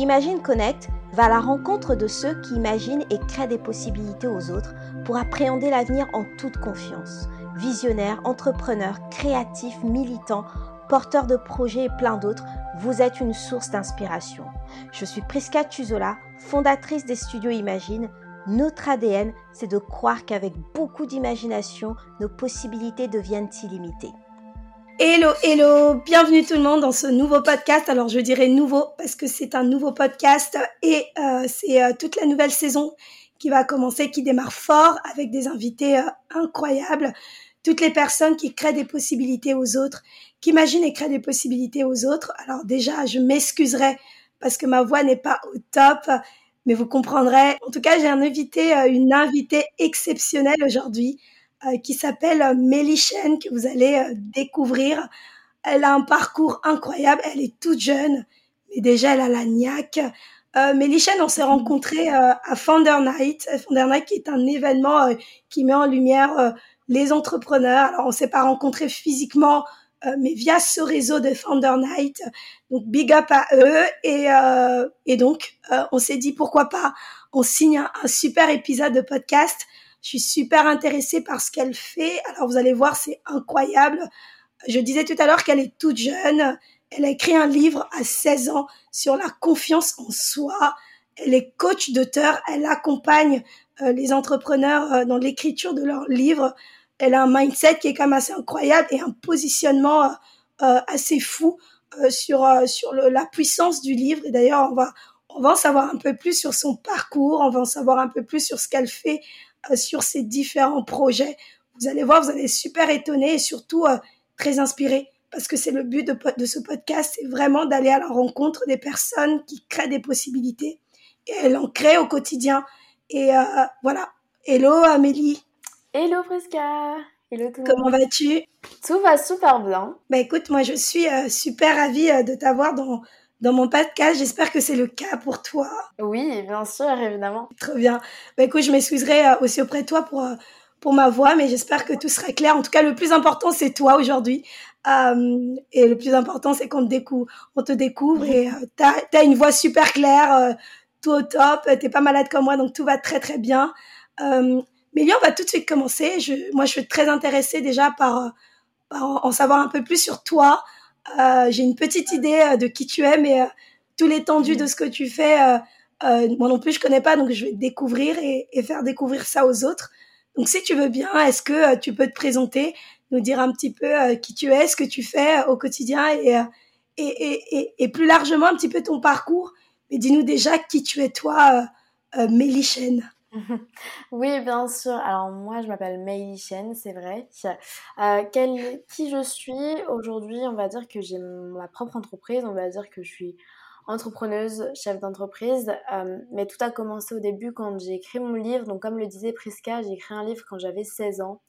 Imagine Connect va à la rencontre de ceux qui imaginent et créent des possibilités aux autres pour appréhender l'avenir en toute confiance. Visionnaires, entrepreneurs, créatifs, militants, porteurs de projets et plein d'autres, vous êtes une source d'inspiration. Je suis Prisca Tuzola, fondatrice des studios Imagine. Notre ADN, c'est de croire qu'avec beaucoup d'imagination, nos possibilités deviennent illimitées. Hello, hello, bienvenue tout le monde dans ce nouveau podcast. Alors je dirais nouveau parce que c'est un nouveau podcast et euh, c'est euh, toute la nouvelle saison qui va commencer, qui démarre fort avec des invités euh, incroyables. Toutes les personnes qui créent des possibilités aux autres, qui imaginent et créent des possibilités aux autres. Alors déjà, je m'excuserai parce que ma voix n'est pas au top, mais vous comprendrez. En tout cas, j'ai un invité, une invitée exceptionnelle aujourd'hui. Euh, qui s'appelle euh, Mélichène, que vous allez euh, découvrir. Elle a un parcours incroyable, elle est toute jeune, mais déjà elle a la niaque. Euh, Mélichène, on s'est rencontrés à Founder Night. Founder Night qui est un événement qui met en lumière les entrepreneurs. Alors on s'est pas rencontrés physiquement, mais via ce réseau de Founder Night. Donc big up à eux et, et donc on s'est dit pourquoi pas on signe un super épisode de podcast je suis super intéressée par ce qu'elle fait. Alors vous allez voir, c'est incroyable. Je disais tout à l'heure qu'elle est toute jeune. Elle a écrit un livre à 16 ans sur la confiance en soi. Elle est coach d'auteur. Elle accompagne euh, les entrepreneurs euh, dans l'écriture de leurs livres. Elle a un mindset qui est quand même assez incroyable et un positionnement euh, assez fou sur sur la puissance du livre. Et d'ailleurs, on va on va en savoir un peu plus sur son parcours. On va en savoir un peu plus sur ce qu'elle fait euh, sur ces différents projets. Vous allez voir, vous allez être super étonné et surtout euh, très inspiré parce que c'est le but de, de ce podcast, c'est vraiment d'aller à la rencontre des personnes qui créent des possibilités et elles en créent au quotidien. Et euh, voilà. Hello Amélie. Hello Fresca. Hello tout Comment vas-tu? Tout va super bien. Bah écoute, moi je suis super ravie de t'avoir dans dans mon podcast. J'espère que c'est le cas pour toi. Oui, bien sûr, évidemment. Très bien. Bah, écoute, je m'excuserai euh, aussi auprès de toi pour, euh, pour ma voix, mais j'espère que tout sera clair. En tout cas, le plus important, c'est toi aujourd'hui. Euh, et le plus important, c'est qu'on te découvre, on te découvre et euh, t'as as une voix super claire, euh, tout au top. T'es pas malade comme moi, donc tout va très très bien. Euh, mais on va tout de suite commencer. Je, moi, je suis très intéressée déjà par, par en savoir un peu plus sur toi, euh, j'ai une petite idée euh, de qui tu es, mais euh, tout l'étendue de ce que tu fais, moi non plus, je connais pas, donc je vais découvrir et, et, faire découvrir ça aux autres. Donc, si tu veux bien, est-ce que tu peux te présenter, nous dire un petit peu qui tu es, ce que tu fais au quotidien et, et, et, et, plus largement un petit peu ton parcours. Mais dis-nous déjà qui tu es toi, euh, Mélichène. Oui, bien sûr. Alors moi, je m'appelle Meili Chen, c'est vrai. Euh, qui je suis? Aujourd'hui, on va dire que j'ai ma propre entreprise, on va dire que je suis entrepreneuse, chef d'entreprise. Euh, mais tout a commencé au début quand j'ai écrit mon livre. Donc comme le disait Prisca, j'ai écrit un livre quand j'avais 16 ans.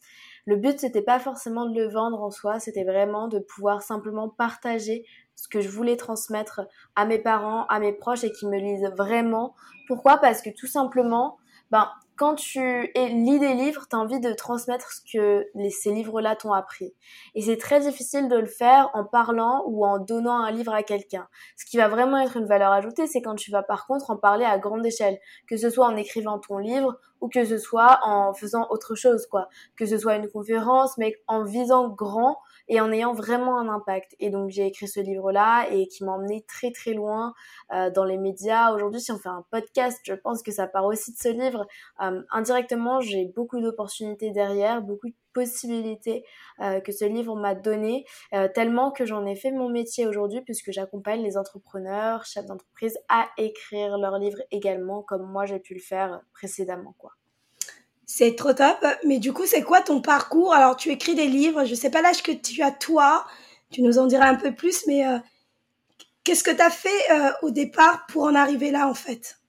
Le but, c'était pas forcément de le vendre en soi, c'était vraiment de pouvoir simplement partager ce que je voulais transmettre à mes parents, à mes proches et qui me lisent vraiment. Pourquoi? Parce que tout simplement, ben, quand tu lis des livres, tu as envie de transmettre ce que ces livres-là t'ont appris. Et c'est très difficile de le faire en parlant ou en donnant un livre à quelqu'un. Ce qui va vraiment être une valeur ajoutée, c'est quand tu vas par contre en parler à grande échelle, que ce soit en écrivant ton livre ou que ce soit en faisant autre chose, quoi. Que ce soit une conférence, mais en visant grand et en ayant vraiment un impact. Et donc j'ai écrit ce livre-là et qui m'a emmené très très loin euh, dans les médias. Aujourd'hui, si on fait un podcast, je pense que ça part aussi de ce livre. Euh, indirectement, j'ai beaucoup d'opportunités derrière, beaucoup de possibilités euh, que ce livre m'a donné, tellement que j'en ai fait mon métier aujourd'hui puisque j'accompagne les entrepreneurs, chefs d'entreprise à écrire leurs livres également, comme moi j'ai pu le faire précédemment, quoi. C'est trop top. Mais du coup, c'est quoi ton parcours? Alors, tu écris des livres. Je sais pas l'âge que tu as toi. Tu nous en diras un peu plus. Mais euh, qu'est-ce que tu as fait euh, au départ pour en arriver là, en fait?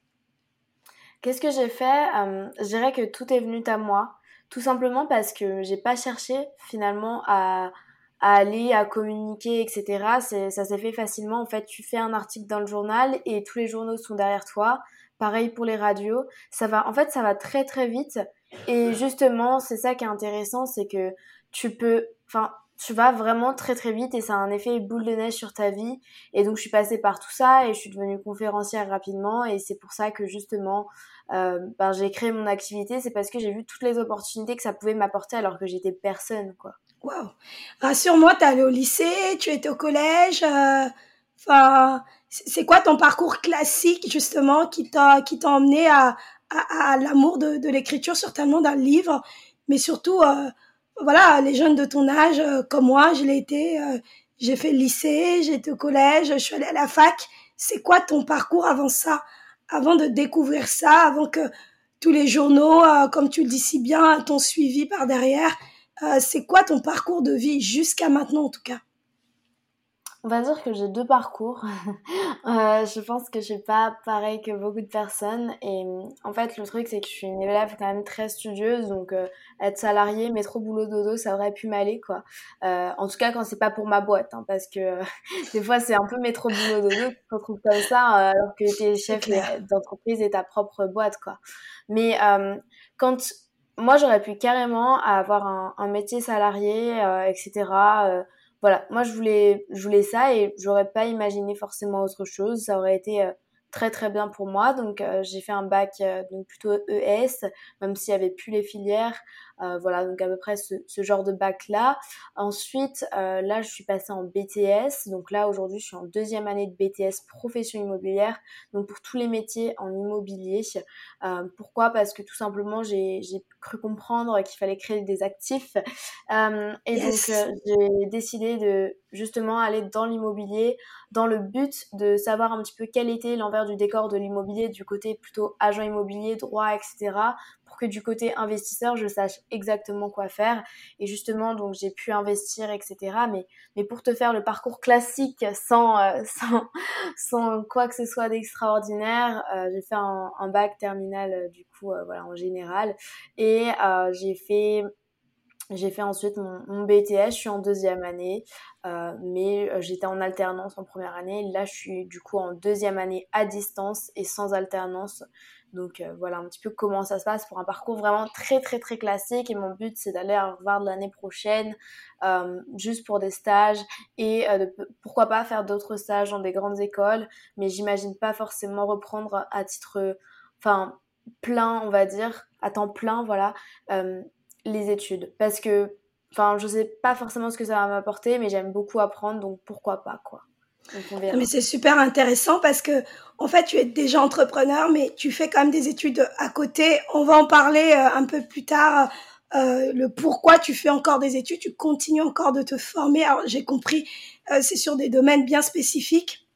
Qu'est-ce que j'ai fait? Euh, Je dirais que tout est venu à moi. Tout simplement parce que j'ai pas cherché finalement à, à aller, à communiquer, etc. Ça s'est fait facilement. En fait, tu fais un article dans le journal et tous les journaux sont derrière toi. Pareil pour les radios. Ça va, en fait, ça va très très vite. Et justement, c'est ça qui est intéressant, c'est que tu peux, enfin, tu vas vraiment très très vite et ça a un effet boule de neige sur ta vie. Et donc je suis passée par tout ça et je suis devenue conférencière rapidement et c'est pour ça que justement euh, ben, j'ai créé mon activité. C'est parce que j'ai vu toutes les opportunités que ça pouvait m'apporter alors que j'étais personne quoi. Waouh Rassure-moi, t'es allée au lycée, tu étais au collège. Euh, enfin, c'est quoi ton parcours classique justement qui t'a qui t'a emmené à, à, l'amour de, de l'écriture, certainement d'un livre, mais surtout euh, voilà, les jeunes de ton âge, euh, comme moi, je l'ai été, euh, j'ai fait le lycée, j'ai été au collège, je suis allée à la fac. C'est quoi ton parcours avant ça, avant de découvrir ça, avant que tous les journaux, euh, comme tu le dis si bien, t'ont suivi par derrière C'est quoi ton parcours de vie jusqu'à maintenant en tout cas? On va dire que j'ai deux parcours. euh, je pense que je suis pas pareil que beaucoup de personnes. Et en fait, le truc, c'est que je suis une élève quand même très studieuse. Donc, euh, être salariée, mais trop boulot dodo, ça aurait pu m'aller, quoi. Euh, en tout cas, quand c'est pas pour ma boîte. Hein, parce que des fois, c'est un peu métro boulot dodo tu te retrouves comme ça, euh, alors que tu es chef d'entreprise et ta propre boîte, quoi. Mais quand moi, j'aurais pu carrément avoir un, un métier salarié, etc., voilà, moi je voulais, je voulais ça et j'aurais pas imaginé forcément autre chose. Ça aurait été euh, très très bien pour moi. Donc euh, j'ai fait un bac euh, donc plutôt ES, même s'il y avait plus les filières. Euh, voilà, donc à peu près ce, ce genre de bac là. Ensuite, là je suis passée en BTS. Donc là aujourd'hui je suis en deuxième année de BTS profession immobilière. Donc pour tous les métiers en immobilier. pourquoi? Parce que tout simplement j'ai cru comprendre qu'il fallait créer des actifs. et donc j'ai décidé de justement aller dans l'immobilier dans le but de savoir un petit peu quel était l'envers du décor de l'immobilier du côté plutôt agent immobilier, droit, etc. pour que du côté investisseur, je sache exactement quoi faire. Et justement, donc j'ai pu investir, etc. Mais, mais pour te faire le parcours classique sans, euh, sans, sans quoi que ce soit d'extraordinaire, euh, j'ai fait un, bac terminal euh, du coup, voilà, en général. Et j'ai fait j'ai fait ensuite mon, BTS, je suis en deuxième année, mais j'étais en alternance en première année. Là, je suis du coup en deuxième année à distance et sans alternance. Donc euh, voilà un petit peu comment ça se passe pour un parcours vraiment très très très classique. Et mon but, c'est d'aller à Harvard l'année prochaine, juste pour des stages et de, pourquoi pas faire d'autres stages dans des grandes écoles. Mais j'imagine pas forcément reprendre à titre, enfin plein, on va dire, à temps plein, voilà les études parce que enfin je sais pas forcément ce que ça va m'apporter mais j'aime beaucoup apprendre donc pourquoi pas quoi mais c'est super intéressant parce que en fait tu es déjà entrepreneur mais tu fais quand même des études à côté. On va en parler euh, un peu plus tard euh, le pourquoi tu fais encore des études. Tu continues encore de te former. Alors j'ai compris euh, c'est sur des domaines bien spécifiques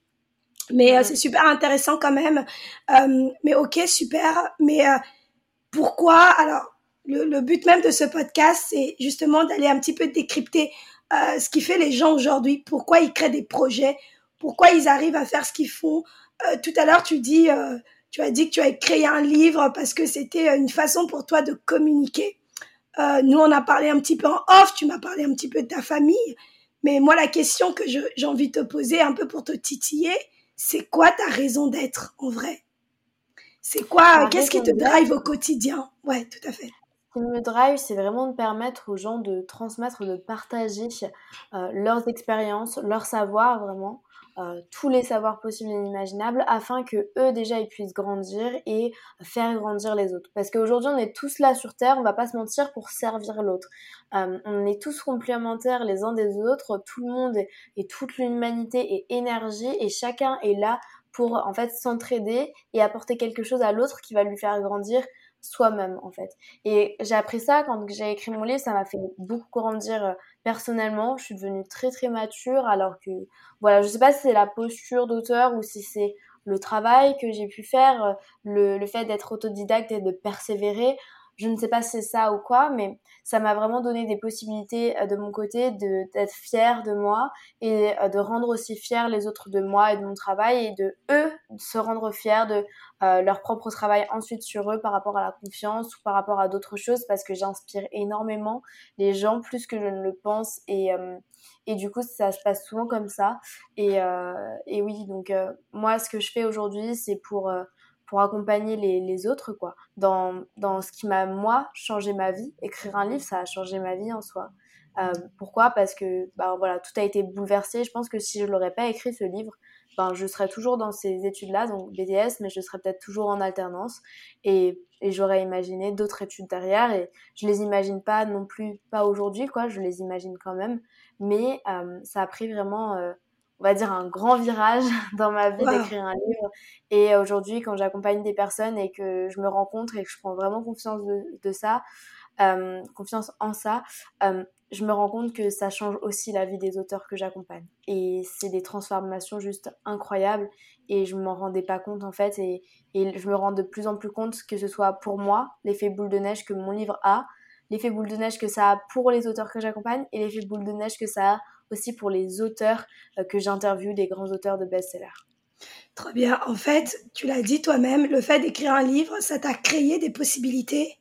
mais c'est super intéressant quand même. Mais ok super. Mais pourquoi? Alors le, but même de ce podcast, c'est justement d'aller un petit peu décrypter ce qui fait les gens aujourd'hui, pourquoi ils créent des projets, pourquoi ils arrivent à faire ce qu'ils font. Euh, tout à l'heure, tu dis, euh, tu as dit que tu as créé un livre parce que c'était une façon pour toi de communiquer. nous, on a parlé un petit peu en off, tu m'as parlé un petit peu de ta famille, mais moi, la question que j'ai envie de te poser un peu pour te titiller, c'est quoi ta raison d'être en vrai? C'est quoi Qu'est-ce qui te drive au quotidien? Ouais, tout à fait. Me drive, c'est vraiment de permettre aux gens de transmettre, de partager euh, leurs expériences, leurs savoirs vraiment, euh, tous les savoirs possibles et inimaginables, afin que eux déjà ils puissent grandir et faire grandir les autres. Parce qu'aujourd'hui on est tous là sur Terre, on va pas se mentir pour servir l'autre. Euh, on est tous complémentaires les uns des autres, tout le monde et toute l'humanité est énergie et chacun est là pour en fait s'entraider et apporter quelque chose à l'autre qui va lui faire grandir soi-même en fait. Et j'ai appris ça quand j'ai écrit mon livre, ça m'a fait beaucoup grandir euh, personnellement. Je suis devenue très très mature alors que voilà, je sais pas si c'est la posture d'auteur ou si c'est le travail que j'ai pu faire, euh, le, le fait d'être autodidacte et de persévérer. Je ne sais pas si c'est ça ou quoi, mais ça m'a vraiment donné des possibilités euh, de mon côté d'être fière de moi et euh, de rendre aussi fiers les autres de moi et de mon travail et de eux se rendre fiers de euh, leur propre travail ensuite sur eux par rapport à la confiance ou par rapport à d'autres choses parce que j'inspire énormément les gens plus que je ne le pense et et du coup ça se passe souvent comme ça et, et oui donc moi ce que je fais aujourd'hui c'est pour pour accompagner les, les autres, quoi. Dans, dans ce qui m'a, moi, changé ma vie. Écrire un livre, ça a changé ma vie en soi. pourquoi? Parce que bah, voilà, tout a été bouleversé. Je pense que si je l'aurais pas écrit ce livre, ben, je serais toujours dans ces études-là, donc BDS, mais je serais peut-être toujours en alternance. Et, et j'aurais imaginé d'autres études derrière. Et je les imagine pas non plus, pas aujourd'hui, quoi. Je les imagine quand même. Mais euh, ça a pris vraiment, euh, on va dire, un grand virage dans ma vie d'écrire un livre. Et aujourd'hui, quand j'accompagne des personnes et que je me rencontre et que je prends vraiment confiance de, de ça, euh, confiance en ça, euh, je me rends compte que ça change aussi la vie des auteurs que j'accompagne. Et c'est des transformations juste incroyables et je m'en rendais pas compte en fait et, et, je me rends de plus en plus compte que ce soit pour moi l'effet boule de neige que mon livre a, l'effet boule de neige que ça a pour les auteurs que j'accompagne et l'effet boule de neige que ça a aussi pour les auteurs euh, que j'interviewe, des grands auteurs de best-sellers. Très bien. En fait, tu l'as dit toi-même, le fait d'écrire un livre, ça t'a créé des possibilités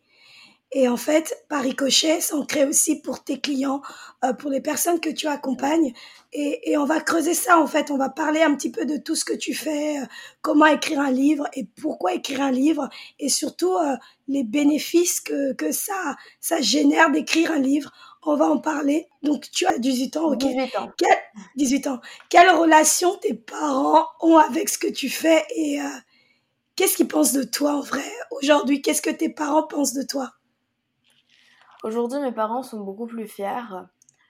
et en fait, par ricochet, ça en crée aussi pour tes clients, euh, pour les personnes que tu accompagnes. Et, et, on va creuser ça, en fait. On va parler un petit peu de tout ce que tu fais, euh, comment écrire un livre et pourquoi écrire un livre. Et surtout, euh, les bénéfices que, que ça, ça génère d'écrire un livre. On va en parler. Donc, tu as 18 ans, ok 18 ans. 18 ans. Quelle relation tes parents ont avec ce que tu fais et qu'est-ce qu'ils pensent de toi en vrai aujourd'hui? Qu'est-ce que tes parents pensent de toi? Aujourd'hui, mes parents sont beaucoup plus fiers.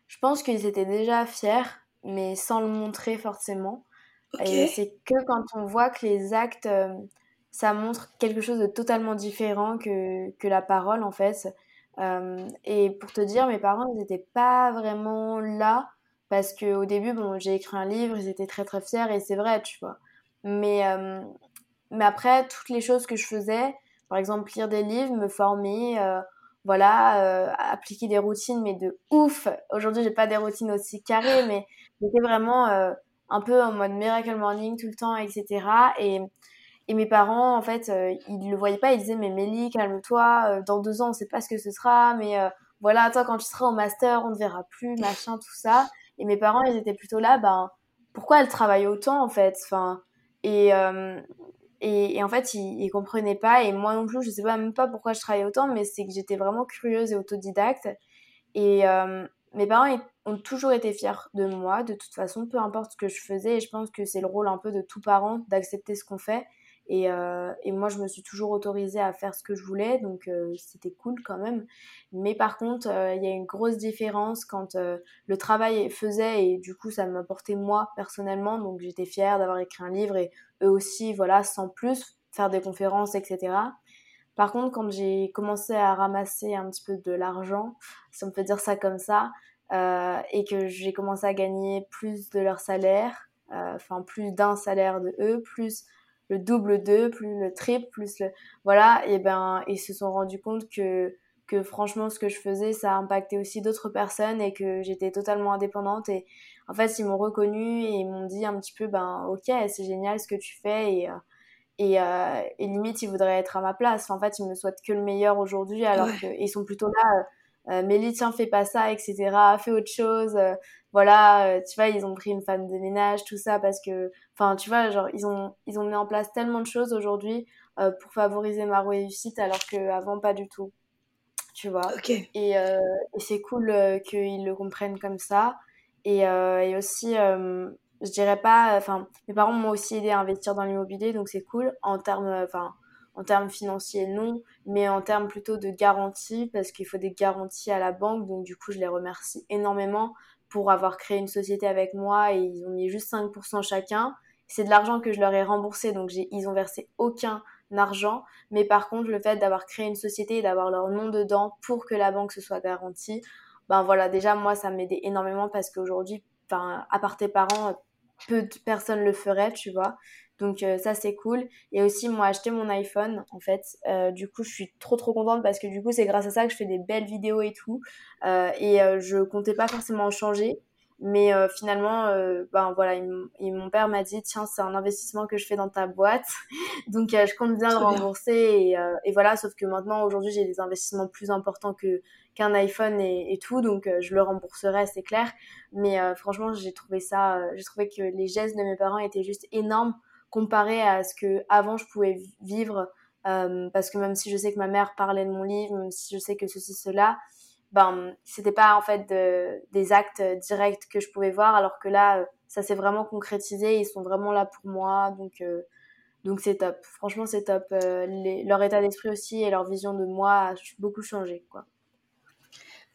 Je pense qu'ils étaient déjà fiers, mais sans le montrer forcément. Et c'est que quand on voit que les actes, euh, ça montre quelque chose de totalement différent que, que la parole, en fait. Euh, et pour te dire, mes parents, ils n'étaient pas vraiment là, parce qu'au début, bon, j'ai écrit un livre, ils étaient très très fiers, et c'est vrai, tu vois. Mais, euh, mais après, toutes les choses que je faisais, par exemple, lire des livres, me former, voilà, euh, appliquer des routines, mais de ouf. Aujourd'hui, j'ai pas des routines aussi carrées, mais j'étais vraiment euh, un peu en mode miracle morning tout le temps, etc. Et, et mes parents, en fait, euh, ils le voyaient pas. Ils disaient, mais Mélie, calme-toi. dans deux ans, on sait pas ce que ce sera, mais voilà, toi, quand tu seras au master, on ne verra plus, machin, tout ça. Et mes parents, ils étaient plutôt là, ben, pourquoi elle travaille autant, en fait? Enfin, et, et, en fait, ils, ils comprenaient pas. Et moi non plus, je sais pas même pas pourquoi je travaillais autant, mais c'est que j'étais vraiment curieuse et autodidacte. Et euh, mes parents ont toujours été fiers de moi, de toute façon, peu importe ce que je faisais. Et je pense que c'est le rôle un peu de tout parent d'accepter ce qu'on fait. Et, euh, et, moi, je me suis toujours autorisée à faire ce que je voulais, donc euh, c'était cool quand même. Mais par contre, euh, il y a une grosse différence quand euh, le travail faisait, et du coup, ça m'apportait moi personnellement, donc j'étais fière d'avoir écrit un livre, et eux aussi, voilà, sans plus, faire des conférences, etc. Par contre, quand j'ai commencé à ramasser un petit peu de l'argent, si on peut dire ça comme ça, et que j'ai commencé à gagner plus de leur salaire, enfin plus d'un salaire de eux, plus le double d'eux, plus le triple, plus le voilà, et ben ils se sont rendus compte que que franchement ce que je faisais ça a impacté aussi d'autres personnes et que j'étais totalement indépendante et en fait ils m'ont reconnu et ils m'ont dit un petit peu ben ok c'est génial ce que tu fais et euh, et, euh, et limite ils voudraient être à ma place. En fait ils me souhaitent que le meilleur aujourd'hui alors qu'ils sont plutôt là euh, Mélie, tiens, fais pas ça, etc. Fais autre chose. Euh, voilà, euh, tu vois, ils ont pris une femme de ménage, tout ça, parce que, enfin, tu vois, genre, ils ont, ils ont mis en place tellement de choses aujourd'hui euh, pour favoriser ma réussite, alors qu'avant, pas du tout. Tu vois. Et, et c'est cool qu'ils le comprennent comme ça. Et, et aussi, je dirais pas, enfin, mes parents m'ont aussi aidé à investir dans l'immobilier, donc c'est cool en termes, enfin, en termes financiers, non, mais en termes plutôt de garantie, parce qu'il faut des garanties à la banque. Donc, du coup, je les remercie énormément pour avoir créé une société avec moi et ils ont mis juste 5% chacun. C'est de l'argent que je leur ai remboursé, donc ils ont versé aucun argent. Mais par contre, le fait d'avoir créé une société et d'avoir leur nom dedans pour que la banque se soit garantie, ben voilà, déjà, moi, ça m'aidait énormément parce qu'aujourd'hui, à part tes parents, peu de personnes le feraient, tu vois. Donc euh, ça c'est cool. Et aussi moi acheté mon iPhone en fait. Euh, du coup je suis trop trop contente parce que du coup c'est grâce à ça que je fais des belles vidéos et tout. Euh, et je comptais pas forcément en changer. Mais finalement, ben voilà, mon père m'a dit tiens c'est un investissement que je fais dans ta boîte, donc je compte bien le rembourser et, et, voilà. Sauf que maintenant aujourd'hui j'ai des investissements plus importants que qu'un iPhone et, et, tout, donc je le rembourserai c'est clair. Mais franchement j'ai trouvé ça, j'ai trouvé que les gestes de mes parents étaient juste énormes comparé à ce que avant je pouvais vivre euh, parce que même si je sais que ma mère parlait de mon livre même si je sais que ceci cela ben c'était pas en fait des actes directs que je pouvais voir alors que là ça s'est vraiment concrétisé ils sont vraiment là pour moi donc donc c'est top. Franchement c'est top. Leur état d'esprit aussi et leur vision de moi a beaucoup changé quoi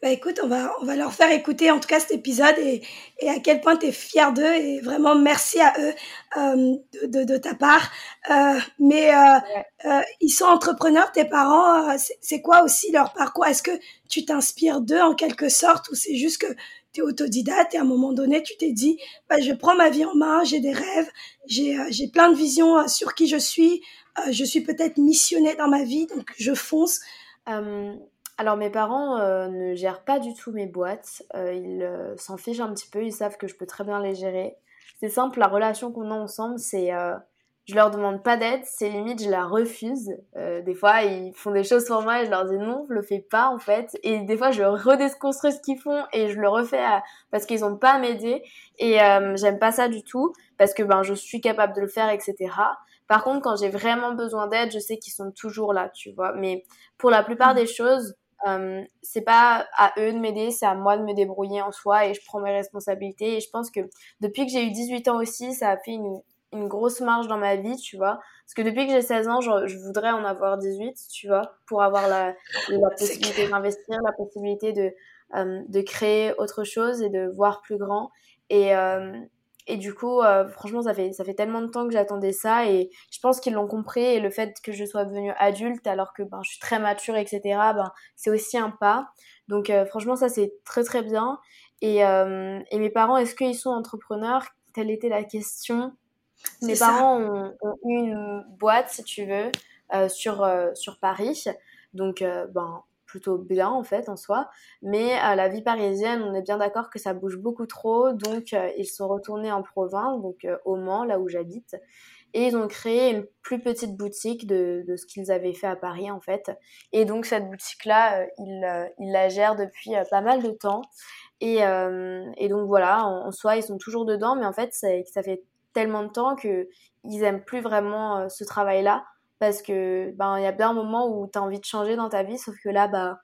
bah écoute, on va, on va leur faire écouter en tout cas cet épisode et, et à quel point tu es fier d'eux et vraiment merci à eux euh, de, de, ta part. Euh, mais euh, euh ils sont entrepreneurs, tes parents, euh, c'est quoi aussi leur parcours? Est-ce que tu t'inspires d'eux en quelque sorte ou c'est juste que tu es autodidacte et à un moment donné tu t'es dit bah, je prends ma vie en main, j'ai des rêves, j'ai j'ai plein de visions sur qui je suis, je suis peut-être missionnée dans ma vie donc je fonce. Alors mes parents euh, ne gèrent pas du tout mes boîtes, euh, ils euh, s'en fichent un petit peu, ils savent que je peux très bien les gérer. C'est simple, la relation qu'on a ensemble, c'est je leur demande pas d'aide, c'est limite je la refuse. des fois ils font des choses pour moi et je leur dis non, je le fais pas en fait. Et des fois je redéconstruis ce qu'ils font et je le refais parce qu'ils ont pas à m'aider. Et j'aime pas ça du tout parce que ben je suis capable de le faire, etc. Par contre, quand j'ai vraiment besoin d'aide, je sais qu'ils sont toujours là, tu vois. Mais pour la plupart mmh. des choses, euh, c'est pas à eux de m'aider, c'est à moi de me débrouiller en soi et je prends mes responsabilités. Et je pense que depuis que j'ai eu 18 ans aussi, ça a fait une, une grosse marge dans ma vie, tu vois. Parce que depuis que j'ai 16 ans, je, je, voudrais en avoir 18, tu vois, pour avoir la, la possibilité d'investir, la possibilité de, euh, de créer autre chose et de voir plus grand. Et, euh, et du coup, euh, franchement, ça fait, ça fait tellement de temps que j'attendais ça et je pense qu'ils l'ont compris. Et le fait que je sois devenue adulte alors que ben, je suis très mature, etc., ben, c'est aussi un pas. Donc, euh, franchement, ça, c'est très, très bien. Et, euh, et mes parents, est-ce qu'ils sont entrepreneurs? Telle était la question. Mes parents ont, ont, eu une boîte, si tu veux, sur, sur Paris. Donc, ben, plutôt bien en fait en soi. Mais à la vie parisienne, on est bien d'accord que ça bouge beaucoup trop. Donc euh, ils sont retournés en province, donc euh, au Mans, là où j'habite. Et ils ont créé une plus petite boutique de, de ce qu'ils avaient fait à Paris en fait. Et donc cette boutique-là, euh, ils, ils, la gèrent depuis pas mal de temps. Et, et donc voilà, en, en, soi, ils sont toujours dedans, mais en fait, ça, ça fait tellement de temps que ils aiment plus vraiment ce travail-là parce que ben il y a bien un moment où tu as envie de changer dans ta vie sauf que là bah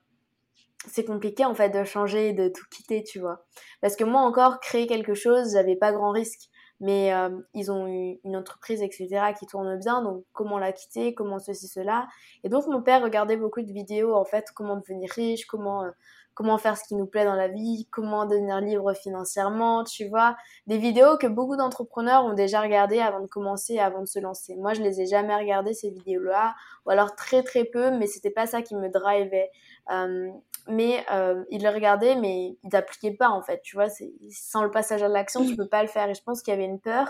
c'est compliqué en fait de changer et de tout quitter tu vois. Parce que moi encore créer quelque chose j'avais pas grand risque. Mais euh, ils ont eu une entreprise etc qui tourne bien donc comment la quitter comment ceci cela. Et donc mon père regardait beaucoup de vidéos en fait comment devenir riche comment euh, comment faire ce qui nous plaît dans la vie, comment devenir libre financièrement, tu vois, des vidéos que beaucoup d'entrepreneurs ont déjà regardées avant de commencer, avant de se lancer. Moi, je les ai jamais regardées ces vidéos-là, ou alors très très peu, mais c'était pas ça qui me drivait. Euh, mais euh, ils le regardaient, mais ils n'appliquaient pas en fait, tu vois, sans le passage à l'action, tu peux pas le faire. Et je pense qu'il y avait une peur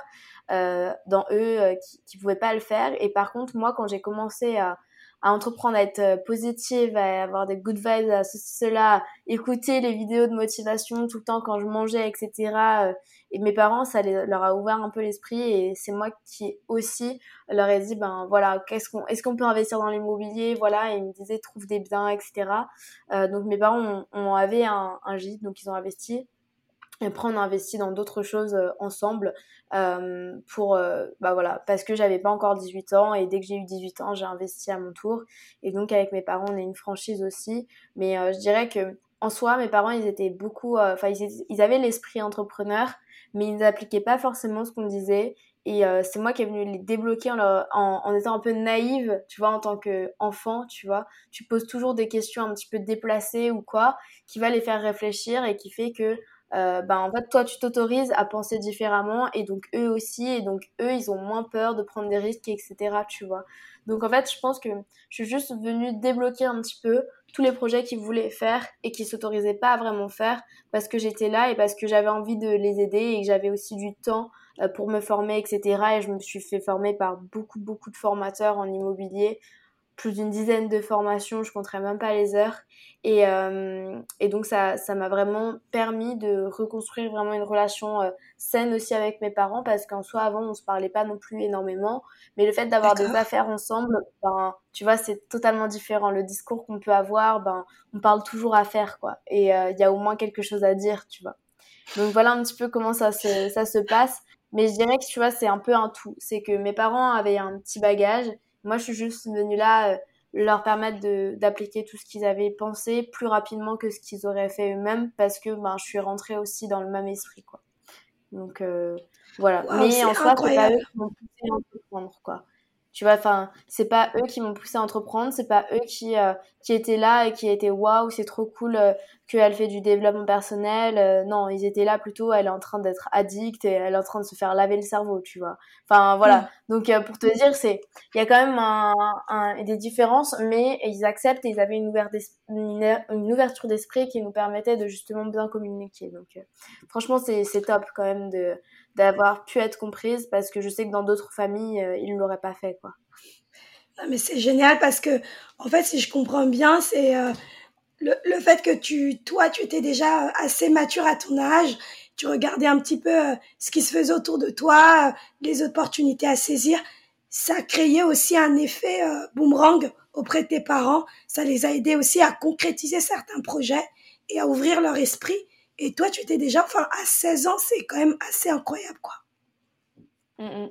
euh, dans eux euh, qui, qui pouvaient pas le faire. Et par contre, moi, quand j'ai commencé à à entreprendre, à être euh, positive, à avoir des good vibes, à ceci, cela, écouter les vidéos de motivation tout le temps quand je mangeais, etc. Euh, et mes parents, ça leur a ouvert un peu l'esprit et c'est moi qui aussi leur ai dit, ben voilà, qu'est-ce qu'on, est-ce qu'on peut investir dans l'immobilier, voilà, et ils me disaient trouve des biens, etc. Euh, donc mes parents ont, ont avaient un, un gîte, donc ils ont investi. Et après, on a investi dans d'autres choses euh, ensemble euh, pour, euh, bah voilà, parce que j'avais pas encore 18 ans et dès que j'ai eu 18 ans, j'ai investi à mon tour. Et donc, avec mes parents, on a une franchise aussi. Mais euh, je dirais que, en soi, mes parents, ils étaient beaucoup, euh, enfin, ils, ils, avaient l'esprit entrepreneur, mais ils n'appliquaient pas forcément ce qu'on disait. Et c'est moi qui est venue les débloquer en, en, en, étant un peu naïve, tu vois, en tant qu'enfant, tu vois. Tu poses toujours des questions un petit peu déplacées ou quoi, qui va les faire réfléchir et qui fait que euh, ben en fait toi tu t'autorises à penser différemment et donc eux aussi et donc eux ils ont moins peur de prendre des risques etc tu vois. Donc en fait je pense que je suis juste venue débloquer un petit peu tous les projets qu'ils voulaient faire et qu'ils s'autorisaient pas à vraiment faire parce que j'étais là et parce que j'avais envie de les aider et que j'avais aussi du temps euh, pour me former etc et je me suis fait former par beaucoup beaucoup de formateurs en immobilier plus d'une dizaine de formations, je compterai même pas les heures. Et, euh, et donc ça, ça m'a vraiment permis de reconstruire vraiment une relation euh, saine aussi avec mes parents parce qu'en soi avant on se parlait pas non plus énormément, mais le fait d'avoir des affaires ensemble, ben tu vois c'est totalement différent. Le discours qu'on peut avoir, ben on parle toujours affaires quoi, et euh, il y a au moins quelque chose à dire, tu vois. Donc voilà un petit peu comment ça se, ça se passe. Mais je dirais que tu vois c'est un peu un tout, c'est que mes parents avaient un petit bagage moi, je suis juste venue là euh, leur permettre d'appliquer tout ce qu'ils avaient pensé plus rapidement que ce qu'ils auraient fait eux-mêmes parce que ben, je suis rentrée aussi dans le même esprit. Quoi. Donc euh, voilà. Mais en soi, c'est pas eux qui m'ont poussé à entreprendre. Quoi. Tu vois, enfin, c'est pas eux qui m'ont poussé à entreprendre, c'est pas eux qui, euh, qui étaient là et qui étaient waouh, c'est trop cool euh, qu'elle fait du développement personnel. Euh, non, ils étaient là plutôt, elle est en train d'être addict et elle est en train de se faire laver le cerveau, tu vois. Enfin, voilà. Mm. Donc, pour te dire, c'est, il y a quand même un, un, des différences, mais ils acceptent et ils avaient une, une, une ouverture d'esprit qui nous permettait de justement bien communiquer. Donc, franchement, c'est top quand même de, d'avoir pu être comprise parce que je sais que dans d'autres familles, euh, ils ne l'auraient pas fait. Quoi. mais c'est génial parce que, en fait, si je comprends bien, c'est euh, le, le, fait que tu, toi, tu étais déjà assez mature à ton âge, tu regardais un petit peu euh, ce qui se faisait autour de toi, les opportunités à saisir. Ça créait aussi un effet boomerang auprès de tes parents. Ça les a aidés aussi à concrétiser certains projets et à ouvrir leur esprit. Et toi, tu étais déjà, enfin, à 16 ans, c'est quand même assez incroyable, quoi. Mm, mm.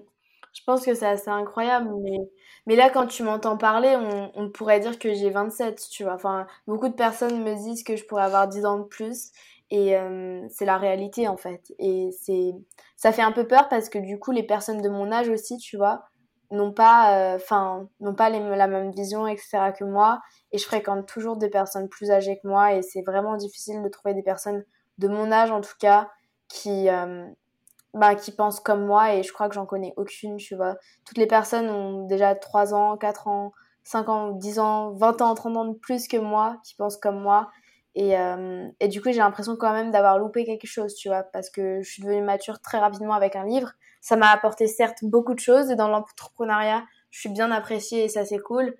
Je pense que c'est assez incroyable, mais, mais là, quand tu m'entends parler, on, pourrait dire que j'ai 27, tu vois. Enfin, beaucoup de personnes me disent que je pourrais avoir 10 ans de plus, et euh, c'est la réalité, en fait. Et c'est, ça fait un peu peur parce que du coup, les personnes de mon âge aussi, tu vois, n'ont pas, euh, pas la même vision, etc. que moi. Et je fréquente toujours des personnes plus âgées que moi, et c'est vraiment difficile de trouver des personnes de mon âge en tout cas, qui, euh, bah, qui pensent comme moi et je crois que j'en connais aucune, tu vois. Toutes les personnes ont déjà 3 ans, 4 ans, 5 ans, 10 ans, 20 ans, 30 ans de plus que moi, qui pensent comme moi. Et, euh, et du coup, j'ai l'impression quand même d'avoir loupé quelque chose, tu vois, parce que je suis devenue mature très rapidement avec un livre. Ça m'a apporté certes beaucoup de choses et dans l'entrepreneuriat, je suis bien appréciée et ça c'est cool.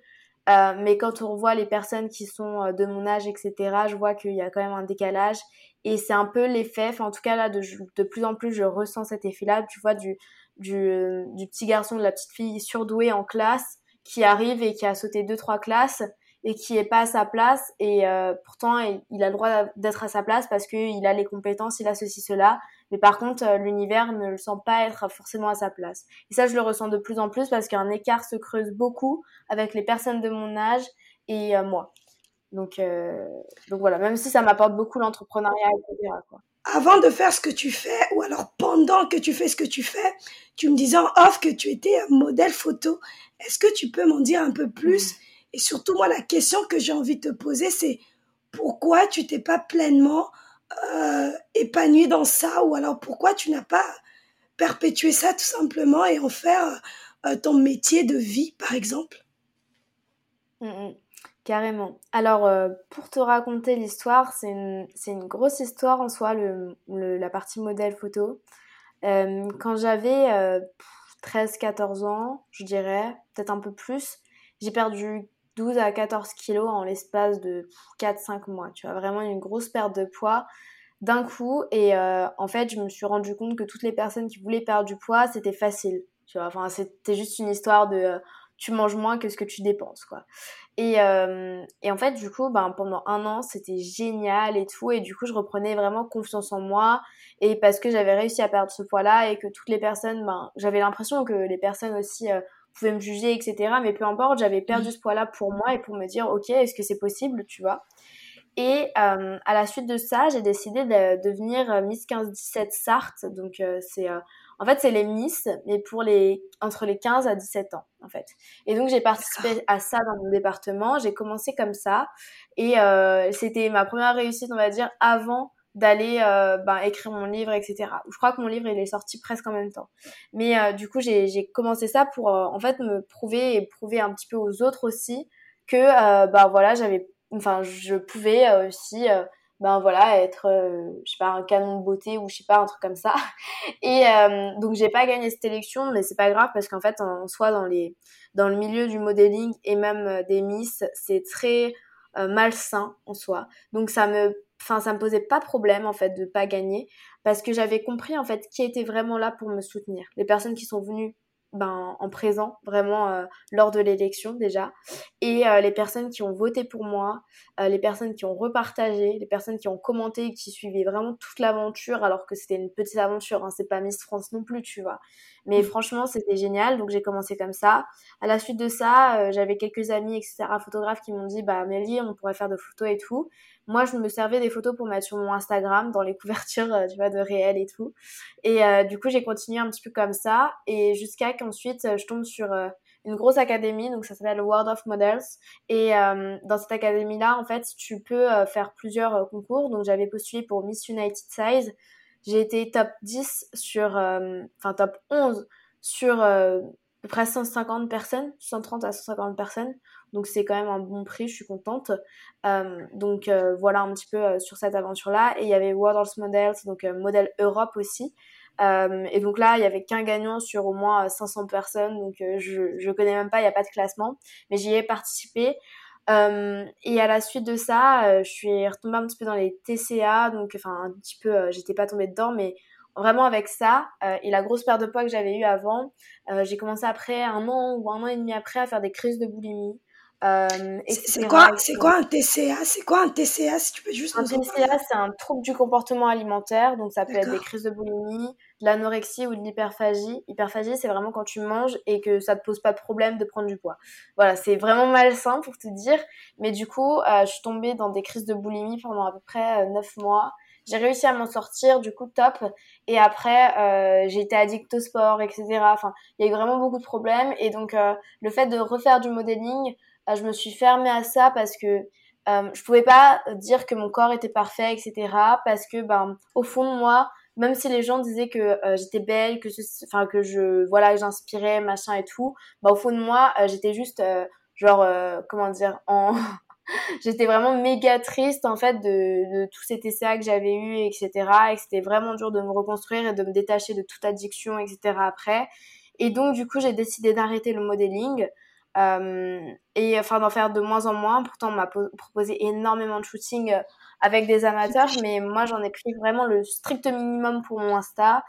Euh, mais quand on revoit les personnes qui sont de mon âge, etc., je vois qu'il y a quand même un décalage et c'est un peu l'effet, enfin, en tout cas là, de, plus en plus, je ressens cet effet-là, tu vois, du, du, du, petit garçon, de la petite fille surdouée en classe qui arrive et qui a sauté deux, trois classes et qui est pas à sa place et euh, pourtant il a le droit d'être à sa place parce qu'il a les compétences, il a ceci, cela. Mais par contre, euh, l'univers ne le sent pas être forcément à sa place. Et ça, je le ressens de plus en plus parce qu'un écart se creuse beaucoup avec les personnes de mon âge et euh, moi. Donc, euh, donc voilà, même si ça m'apporte beaucoup l'entrepreneuriat, etc. Quoi. Avant de faire ce que tu fais, ou alors pendant que tu fais ce que tu fais, tu me disais en off que tu étais modèle photo. Est-ce que tu peux m'en dire un peu plus? Mmh. Et surtout, moi, la question que j'ai envie de te poser, c'est pourquoi tu t'es pas pleinement euh, épanoui dans ça? Ou alors pourquoi tu n'as pas perpétué ça tout simplement et en faire euh, ton métier de vie, par exemple? Mmh, mmh. Carrément. Alors, euh, pour te raconter l'histoire, c'est une, une, grosse histoire en soi, le, la partie modèle photo. Euh, quand j'avais 13-14 euh, ans, je dirais, peut-être un peu plus, j'ai perdu 12 à 14 kilos en l'espace de 4-5 mois. Tu vois, vraiment une grosse perte de poids d'un coup. Et en fait, je me suis rendu compte que toutes les personnes qui voulaient perdre du poids, c'était facile. Tu vois, enfin, c'était juste une histoire de tu manges moins que ce que tu dépenses, quoi. Et, euh, et en fait, du coup, ben, pendant un an, c'était génial et tout. Et du coup, je reprenais vraiment confiance en moi. Et parce que j'avais réussi à perdre ce poids-là et que toutes les personnes, ben, j'avais l'impression que les personnes aussi euh, pouvaient me juger, etc. Mais peu importe, j'avais perdu ce poids-là pour moi et pour me dire, ok, est-ce que c'est possible, tu vois? Et euh, à la suite de ça, j'ai décidé de devenir Miss 15-17 Sarthe. Donc, euh, c'est en fait, c'est les Miss, mais pour les entre les 15 à 17 ans, en fait. Et donc, j'ai participé à ça dans mon département. J'ai commencé comme ça, et euh, c'était ma première réussite, on va dire, avant d'aller euh, ben, écrire mon livre, etc. Je crois que mon livre il est sorti presque en même temps. Mais euh, du coup, j'ai commencé ça pour euh, en fait me prouver et prouver un petit peu aux autres aussi que ben voilà, j'avais, enfin, je pouvais aussi ben voilà être euh, je sais pas un canon de beauté ou je sais pas un truc comme ça. Et euh, donc j'ai pas gagné cette élection mais c'est pas grave parce qu'en fait en soi dans les dans le milieu du modeling et même euh, des miss c'est très malsain en soi. Donc ça me enfin ça me posait pas problème en fait de pas gagner parce que j'avais compris en fait qui était vraiment là pour me soutenir. Les personnes qui sont venues ben, en présent, vraiment euh, lors de l'élection déjà. Et euh, les personnes qui ont voté pour moi, euh, les personnes qui ont repartagé, les personnes qui ont commenté, qui suivaient vraiment toute l'aventure, alors que c'était une petite aventure, hein, c'est pas Miss France non plus, tu vois. Mais franchement, c'était génial. Donc, j'ai commencé comme ça. À la suite de ça, euh, j'avais quelques amis, etc., photographes qui m'ont dit, bah, Amélie, on pourrait faire de photos et tout. Moi, je me servais des photos pour mettre sur mon Instagram, dans les couvertures, euh, tu vois, de réel et tout. Et euh, du coup, j'ai continué un petit peu comme ça. Et jusqu'à qu'ensuite, je tombe sur une grosse académie, donc ça s'appelle World of Models. Et dans cette académie-là, en fait, tu peux faire plusieurs concours. Donc, j'avais postulé pour Miss United Size j'ai été top 10 sur, euh, enfin top 11 sur euh, à peu près 150 personnes, 130 à 150 personnes. Donc c'est quand même un bon prix, je suis contente. Euh, donc voilà un petit peu sur cette aventure-là. Et il y avait World Models, donc modèle Europe aussi. et donc là, il y avait qu'un gagnant sur au moins 500 personnes, donc je, je connais même pas, il n'y a pas de classement, mais j'y ai participé. Euh, et à la suite de ça, euh, je suis retombée un petit peu dans les TCA, donc enfin un petit peu, euh, j'étais pas tombée dedans, mais vraiment avec ça et la grosse perte de poids que j'avais eue avant, j'ai commencé après un an ou un an et demi après à faire des crises de boulimie. Euh, c'est quoi, c'est quoi un TCA C'est quoi un TCA Si tu peux juste un TCA, c'est un trouble du comportement alimentaire, donc ça peut être des crises de boulimie, de l'anorexie ou de l'hyperphagie. Hyperphagie, c'est vraiment quand tu manges et que ça te pose pas de problème de prendre du poids. Voilà, c'est vraiment malsain pour te dire, mais du coup, euh, je suis tombée dans des crises de boulimie pendant à peu près 9 euh, mois. J'ai réussi à m'en sortir, du coup top. Et après, euh, j'ai été addict au sport, etc. Enfin, il y a eu vraiment beaucoup de problèmes. Et donc, le fait de refaire du modeling, euh, je me suis fermée à ça parce que euh, je pouvais pas dire que mon corps était parfait, etc. Parce que, ben, au fond de moi, même si les gens disaient que euh, j'étais belle, que, enfin que je, voilà, j'inspirais, machin et tout, bah, au fond de moi, euh, j'étais juste, genre, comment dire, en, j'étais vraiment méga triste en fait de, de tous ces TCA que j'avais eu, etc. Et que c'était vraiment dur de me reconstruire et de me détacher de toute addiction, etc. Après. Et donc, du coup, j'ai décidé d'arrêter le modeling. Euh, et enfin d'en faire de moins en moins. Pourtant, on m'a proposé énormément de shooting euh, avec des amateurs, mais moi j'en ai pris vraiment le strict minimum pour mon Insta.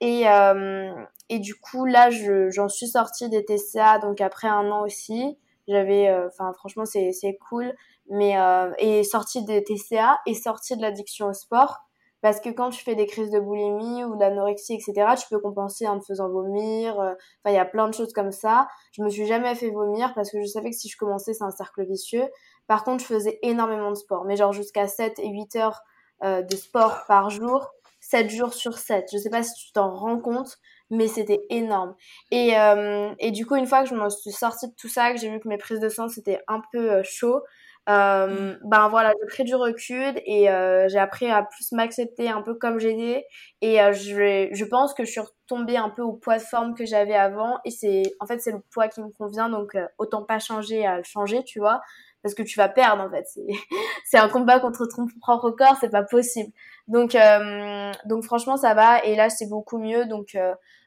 Et, euh, et du coup, là, j'en suis sortie des TCA, donc après un an aussi. J'avais, enfin, franchement, c'est cool. Mais, et sortie des TCA et sortie de l'addiction au sport. Parce que quand tu fais des crises de boulimie ou d'anorexie, etc., tu peux compenser en te faisant vomir. Euh, enfin, il y a plein de choses comme ça. Je me suis jamais fait vomir parce que je savais que si je commençais, c'est un cercle vicieux. Par contre, je faisais énormément de sport. Mais genre jusqu'à 7 et 8 heures euh, de sport par jour, 7 jours sur 7. Je sais pas si tu t'en rends compte, mais c'était énorme. Et, euh, et du coup, une fois que je me suis sortie de tout ça, que j'ai vu que mes prises de sang, c'était un peu chaud, euh, mm. ben voilà, j'ai pris du recul et euh, j'ai appris à plus m'accepter un peu comme j'étais et euh, je, je pense que je suis retombée un peu au poids de forme que j'avais avant et c'est en fait c'est le poids qui me convient. Donc euh, autant pas changer à le changer tu vois parce que tu vas perdre en fait. C'est c'est un combat contre ton propre corps c'est pas possible. Donc euh, donc franchement ça va. Et là c'est beaucoup mieux. Donc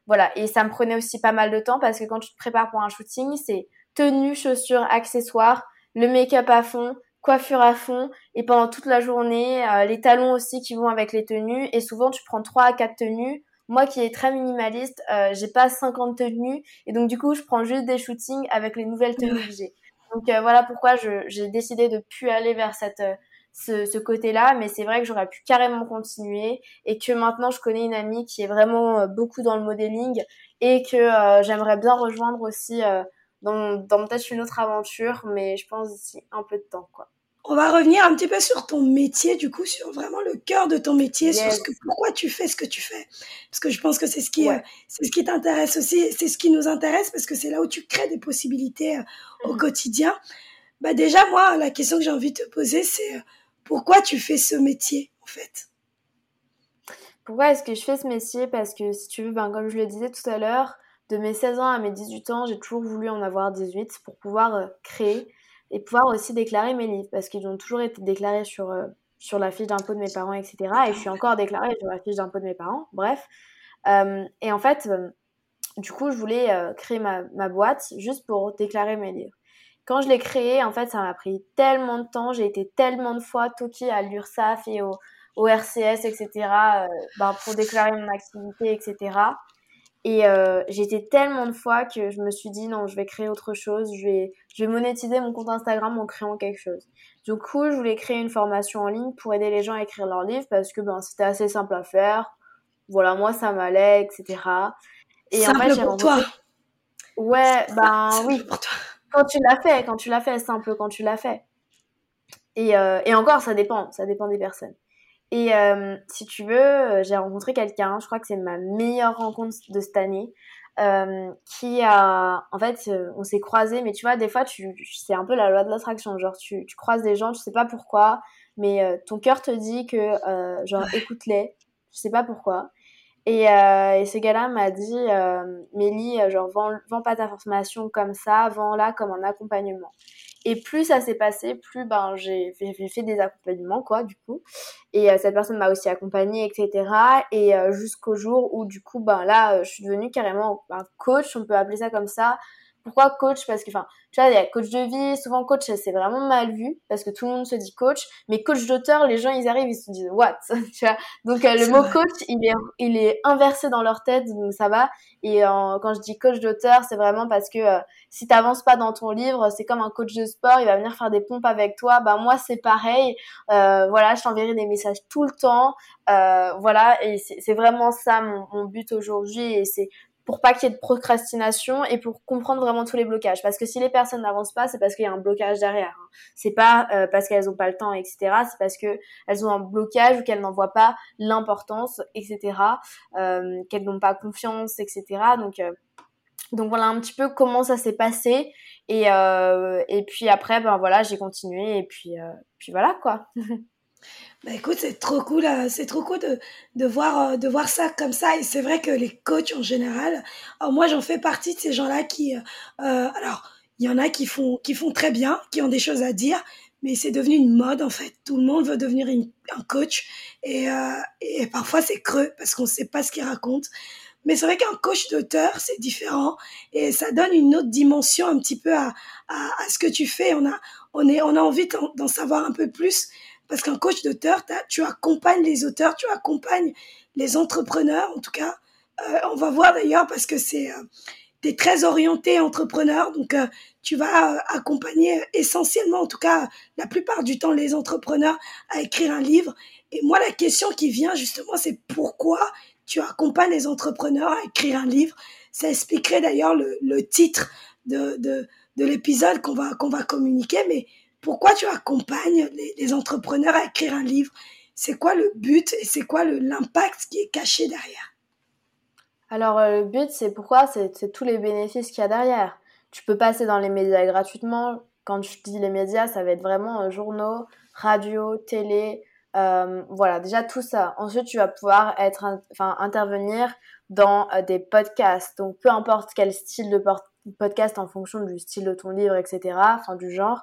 voilà. Et ça me prenait aussi pas mal de temps parce que quand tu te prépares pour un shooting c'est tenue chaussures accessoires le make-up à fond, coiffure à fond et pendant toute la journée, euh, les talons aussi qui vont avec les tenues. Et souvent tu prends 3 à 4 tenues. Moi qui est très minimaliste, euh, j'ai pas 50 tenues. Et donc du coup je prends juste des shootings avec les nouvelles tenues que j'ai. Donc euh, voilà pourquoi j'ai décidé de plus aller vers cette ce, ce côté-là, mais c'est vrai que j'aurais pu carrément continuer. Et que maintenant je connais une amie qui est vraiment beaucoup dans le modeling. Et que j'aimerais bien rejoindre aussi dans, dans peut-être une autre aventure, mais je pense d'ici un peu de temps, quoi. On va revenir un petit peu sur ton métier, du coup, sur vraiment le cœur de ton métier, sur ce que, pourquoi tu fais ce que tu fais. Parce que je pense que c'est ce qui, euh, c'est ce qui t'intéresse aussi, c'est ce qui nous intéresse, parce que c'est là où tu crées des possibilités euh, au mhm. quotidien. Bah déjà, moi, la question que j'ai envie de te poser, c'est euh, pourquoi tu fais ce métier, en fait? Pourquoi est-ce que je fais ce métier? Parce que, si tu veux, ben, comme je le disais tout à l'heure, de mes 16 ans à mes 18 ans, j'ai toujours voulu en avoir 18 pour pouvoir euh, créer et pouvoir aussi déclarer mes livres parce qu'ils ont toujours été déclarés sur, euh, sur la fiche d'impôt de mes parents, etc. Et je suis encore déclarée sur la fiche d'impôt de mes parents, bref. Euh, et en fait, du coup, je voulais créer ma, ma, boîte juste pour déclarer mes livres. Quand je l'ai créé, en fait, ça m'a pris tellement de temps, j'ai été tellement de fois toquée à l'URSSAF et au, au RCS, etc., ben, pour déclarer mon activité, etc. Et euh, j'ai été tellement de fois que je me suis dit non, je vais créer autre chose, je vais, je vais monétiser mon compte Instagram en créant quelque chose. Du coup, je voulais créer une formation en ligne pour aider les gens à écrire leurs livres parce que ben, c'était assez simple à faire. Voilà, moi ça m'allait, etc. Et simple en fait, pour toi. Ouais, ben oui. Pour toi. Quand tu l'as fait, quand tu l'as fait, simple quand tu l'as fait. Et, euh, et, encore, ça dépend, ça dépend des personnes. Et euh, si tu veux, euh, j'ai rencontré quelqu'un, je crois que c'est ma meilleure rencontre de cette année, euh, qui a, en fait, euh, on s'est croisés, mais tu vois, des fois, tu, c'est un peu la loi de l'attraction, genre tu, tu croises des gens, tu sais pas pourquoi, mais euh, ton cœur te dit que, genre, écoute-les, je sais pas pourquoi. Et, et ce gars-là m'a dit, Mélie, genre, vends, vends pas ta formation comme ça, vends-la comme un accompagnement. Et plus ça s'est passé, plus ben j'ai fait, des accompagnements quoi du coup. Et euh, cette personne m'a aussi accompagnée etc. Et euh, jusqu'au jour où du coup ben là euh, je suis devenue carrément un coach, on peut appeler ça comme ça. Pourquoi coach? Parce que, enfin, tu vois, il y a coach de vie, souvent coach, c'est vraiment mal vu, parce que tout le monde se dit coach, mais coach d'auteur, les gens, ils arrivent, ils se disent, what? Tu vois? Donc, euh, le mot coach, il est, il est inversé dans leur tête, donc ça va. Et quand je dis coach d'auteur, c'est vraiment parce que euh, si t'avances pas dans ton livre, c'est comme un coach de sport, il va venir faire des pompes avec toi. Bah moi, c'est pareil. Euh, voilà, je t'enverrai des messages tout le temps. Euh, voilà, et c'est vraiment ça mon, mon but aujourd'hui, et c'est pour pas qu'il y ait de procrastination et pour comprendre vraiment tous les blocages. Parce que si les personnes n'avancent pas, c'est parce qu'il y a un blocage derrière. Hein. C'est pas euh, parce qu'elles n'ont pas le temps, etc. C'est parce que elles ont un blocage ou qu'elles n'en voient pas l'importance, etc. Euh, qu'elles n'ont pas confiance, etc. Donc euh, donc voilà un petit peu comment ça s'est passé et et puis après ben voilà j'ai continué et puis puis voilà quoi. Bah écoute, c'est trop cool, euh, c'est trop cool de, de, voir, euh, de voir ça comme ça. Et c'est vrai que les coachs en général, moi j'en fais partie de ces gens-là qui, euh, alors il y en a qui font, qui font très bien, qui ont des choses à dire, mais c'est devenu une mode en fait. Tout le monde veut devenir un coach et, et parfois c'est creux parce qu'on ne sait pas ce qu'ils racontent. Mais c'est vrai qu'un coach d'auteur, c'est différent et ça donne une autre dimension un petit peu à, à, ce que tu fais. On a, on est, on a envie d'en savoir un peu plus parce qu'un coach d'auteur, tu accompagnes les auteurs, tu accompagnes les entrepreneurs, en tout cas. Euh, on va voir d'ailleurs parce que c'est, euh, es très orienté entrepreneur, donc euh, tu vas euh, accompagner essentiellement, en tout cas la plupart du temps, les entrepreneurs à écrire un livre. Et moi, la question qui vient justement, c'est pourquoi tu accompagnes les entrepreneurs à écrire un livre? Ça expliquerait d'ailleurs le, le titre de, de, de l'épisode qu'on va, qu'on va communiquer, mais pourquoi tu accompagnes les, entrepreneurs à écrire un livre? C'est quoi le but et c'est quoi l'impact qui est caché derrière? Alors euh, le but, c'est pourquoi? C'est tous les bénéfices qu'il y a derrière. Tu peux passer dans les médias gratuitement. Quand je dis les médias, ça va être vraiment euh, journaux, radio, télé, euh, voilà, déjà tout ça. Ensuite, tu vas pouvoir être, enfin, intervenir dans des podcasts. Donc, peu importe quel style de podcast en fonction du style de ton livre, etc., enfin, du genre.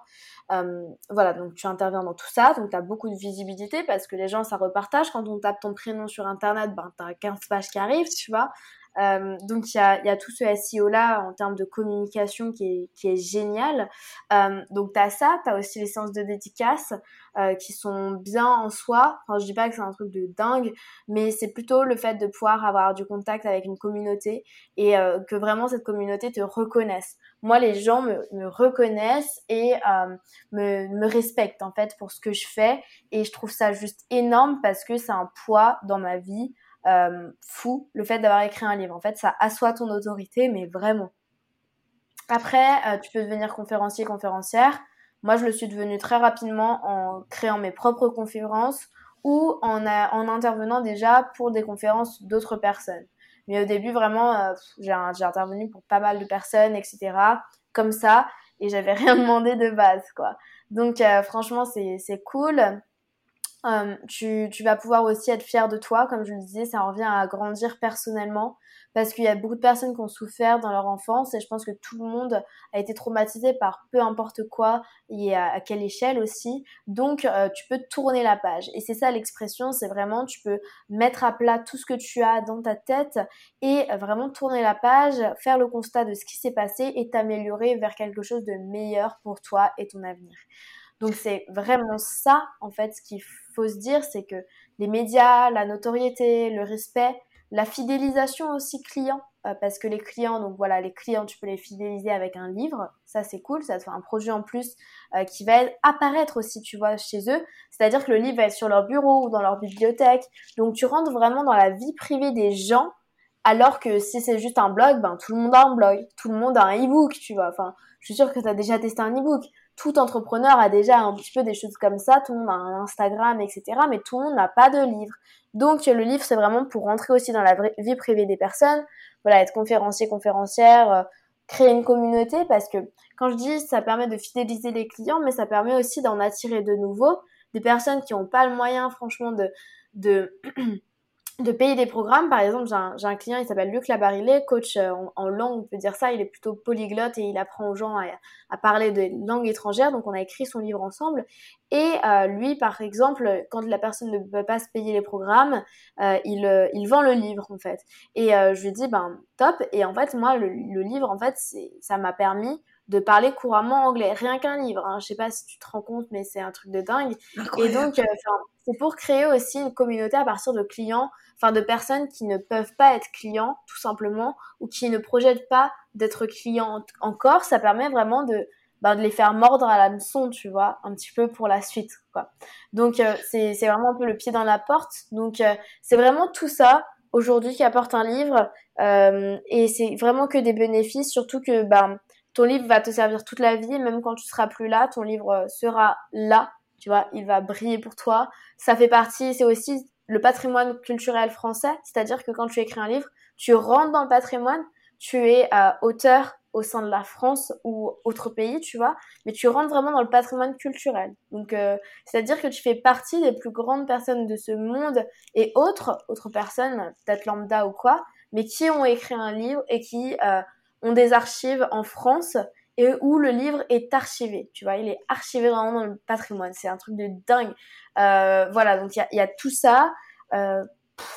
Euh, voilà, donc tu interviens dans tout ça, donc tu as beaucoup de visibilité parce que les gens, ça repartage. Quand on tape ton prénom sur Internet, ben, tu as 15 pages qui arrivent, tu vois. Euh, donc il y a, y a, tout ce SEO là en termes de communication qui est, qui est génial. Euh, donc tu as ça, tu as aussi les séances de dédicace euh, qui sont bien en soi. Enfin je dis pas que c'est un truc de dingue, mais c'est plutôt le fait de pouvoir avoir du contact avec une communauté et euh, que vraiment cette communauté te reconnaisse. Moi les gens me, me reconnaissent et euh, me, me respectent en fait pour ce que je fais et je trouve ça juste énorme parce que c'est un poids dans ma vie euh, fou le fait d'avoir écrit un livre. En fait, ça assoit ton autorité, mais vraiment. Après, euh, tu peux devenir conférencier, conférencière. Moi, je le suis devenu très rapidement en créant mes propres conférences ou en, en intervenant déjà pour des conférences d'autres personnes. Mais au début, vraiment, euh, j'ai intervenu pour pas mal de personnes, etc. Comme ça, et j'avais rien demandé de base, quoi. Donc, franchement, c'est cool. Euh, tu, vas pouvoir aussi être fier de toi, comme je le disais, ça en revient à grandir personnellement, parce qu'il y a beaucoup de personnes qui ont souffert dans leur enfance, et je pense que tout le monde a été traumatisé par peu importe quoi, et à, quelle échelle aussi. Donc, euh, tu peux tourner la page. Et c'est ça l'expression, c'est vraiment, tu peux mettre à plat tout ce que tu as dans ta tête, et vraiment tourner la page, faire le constat de ce qui s'est passé, et t'améliorer vers quelque chose de meilleur pour toi et ton avenir. Donc c'est vraiment ça, en fait, ce qu'il faut se dire, c'est que les médias, la notoriété, le respect, la fidélisation aussi client, euh, parce que les clients, donc voilà, les clients, tu peux les fidéliser avec un livre, ça c'est cool, ça te fait un produit en plus euh, qui va apparaître aussi, tu vois, chez eux. C'est-à-dire que le livre va être sur leur bureau ou dans leur bibliothèque. Donc tu rentres vraiment dans la vie privée des gens Alors que si c'est juste un blog, ben tout le monde a un blog, tout le monde a un e-book, tu vois. Enfin, je suis sûre que tu as déjà testé un e-book. Tout entrepreneur a déjà un petit peu des choses comme ça, tout le monde a un Instagram, etc. Mais tout le monde n'a pas de livre. Donc le livre, c'est vraiment pour rentrer aussi dans la vie privée des personnes. Voilà, être conférencier, conférencière, euh, créer une communauté parce que quand je dis ça permet de fidéliser les clients, mais ça permet aussi d'en attirer de nouveaux, des personnes qui n'ont pas le moyen franchement de, de de payer des programmes. Par exemple, j'ai un, un, client, il s'appelle Luc Labarillet, coach euh, en, langue, on peut dire ça. Il est plutôt polyglotte et il apprend aux gens à, parler de langues étrangères. Donc, on a écrit son livre ensemble. Et euh, lui, par exemple, quand la personne ne peut pas se payer les programmes, euh, il, euh, il vend le livre, en fait. Et euh, je lui dis, ben, top. Et en fait, moi, le, le livre, en fait, ça m'a permis de parler couramment anglais. Rien qu'un livre. Hein. Je sais pas si tu te rends compte, mais c'est un truc de dingue. Et donc, c'est pour créer aussi une communauté à partir de clients enfin de personnes qui ne peuvent pas être clients tout simplement ou qui ne projettent pas d'être clients encore, ça permet vraiment de ben, de les faire mordre à l'hameçon, tu vois, un petit peu pour la suite, quoi. Donc euh, c'est c'est vraiment un peu le pied dans la porte. Donc euh, c'est vraiment tout ça aujourd'hui qui apporte un livre euh, et c'est vraiment que des bénéfices, surtout que ben ton livre va te servir toute la vie, même quand tu seras plus là, ton livre sera là, tu vois, il va briller pour toi. Ça fait partie, c'est aussi le patrimoine culturel français, c'est-à-dire que quand tu écris un livre, tu rentres dans le patrimoine, tu es euh, auteur au sein de la France ou autre pays, tu vois, mais tu rentres vraiment dans le patrimoine culturel. Donc, euh, c'est-à-dire que tu fais partie des plus grandes personnes de ce monde et autres, autres personnes, peut-être lambda ou quoi, mais qui ont écrit un livre et qui euh, ont des archives en France et où le livre est archivé. Tu vois, il est archivé vraiment dans le patrimoine. C'est un truc de dingue. Euh, voilà, donc il y a, tout ça. Euh,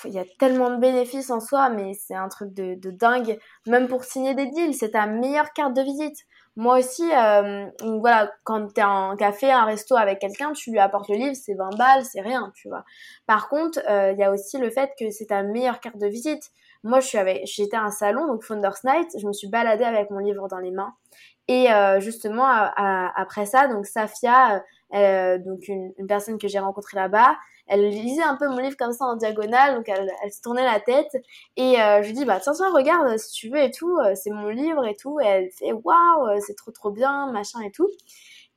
il y a tellement de bénéfices en soi, mais c'est un truc de, dingue. Même pour signer des deals, c'est ta meilleure carte de visite. Moi aussi, euh, voilà, quand t'es en café, un resto avec quelqu'un, tu lui apportes le livre, c'est 20 balles, c'est rien, tu vois. Par contre, il y a aussi le fait que c'est ta meilleure carte de visite. Moi, j'étais à un salon, donc Founders Night, je me suis baladée avec mon livre dans les mains. Et euh, justement, après ça, donc Safia, euh, donc une, personne que j'ai rencontrée là-bas, elle lisait un peu mon livre comme ça en diagonale, donc elle, se tournait la tête. Et euh, je lui dis, bah tiens, tiens, regarde si tu veux et tout, euh, c'est mon livre et tout. Et elle fait, waouh, euh, c'est trop trop bien, machin et tout.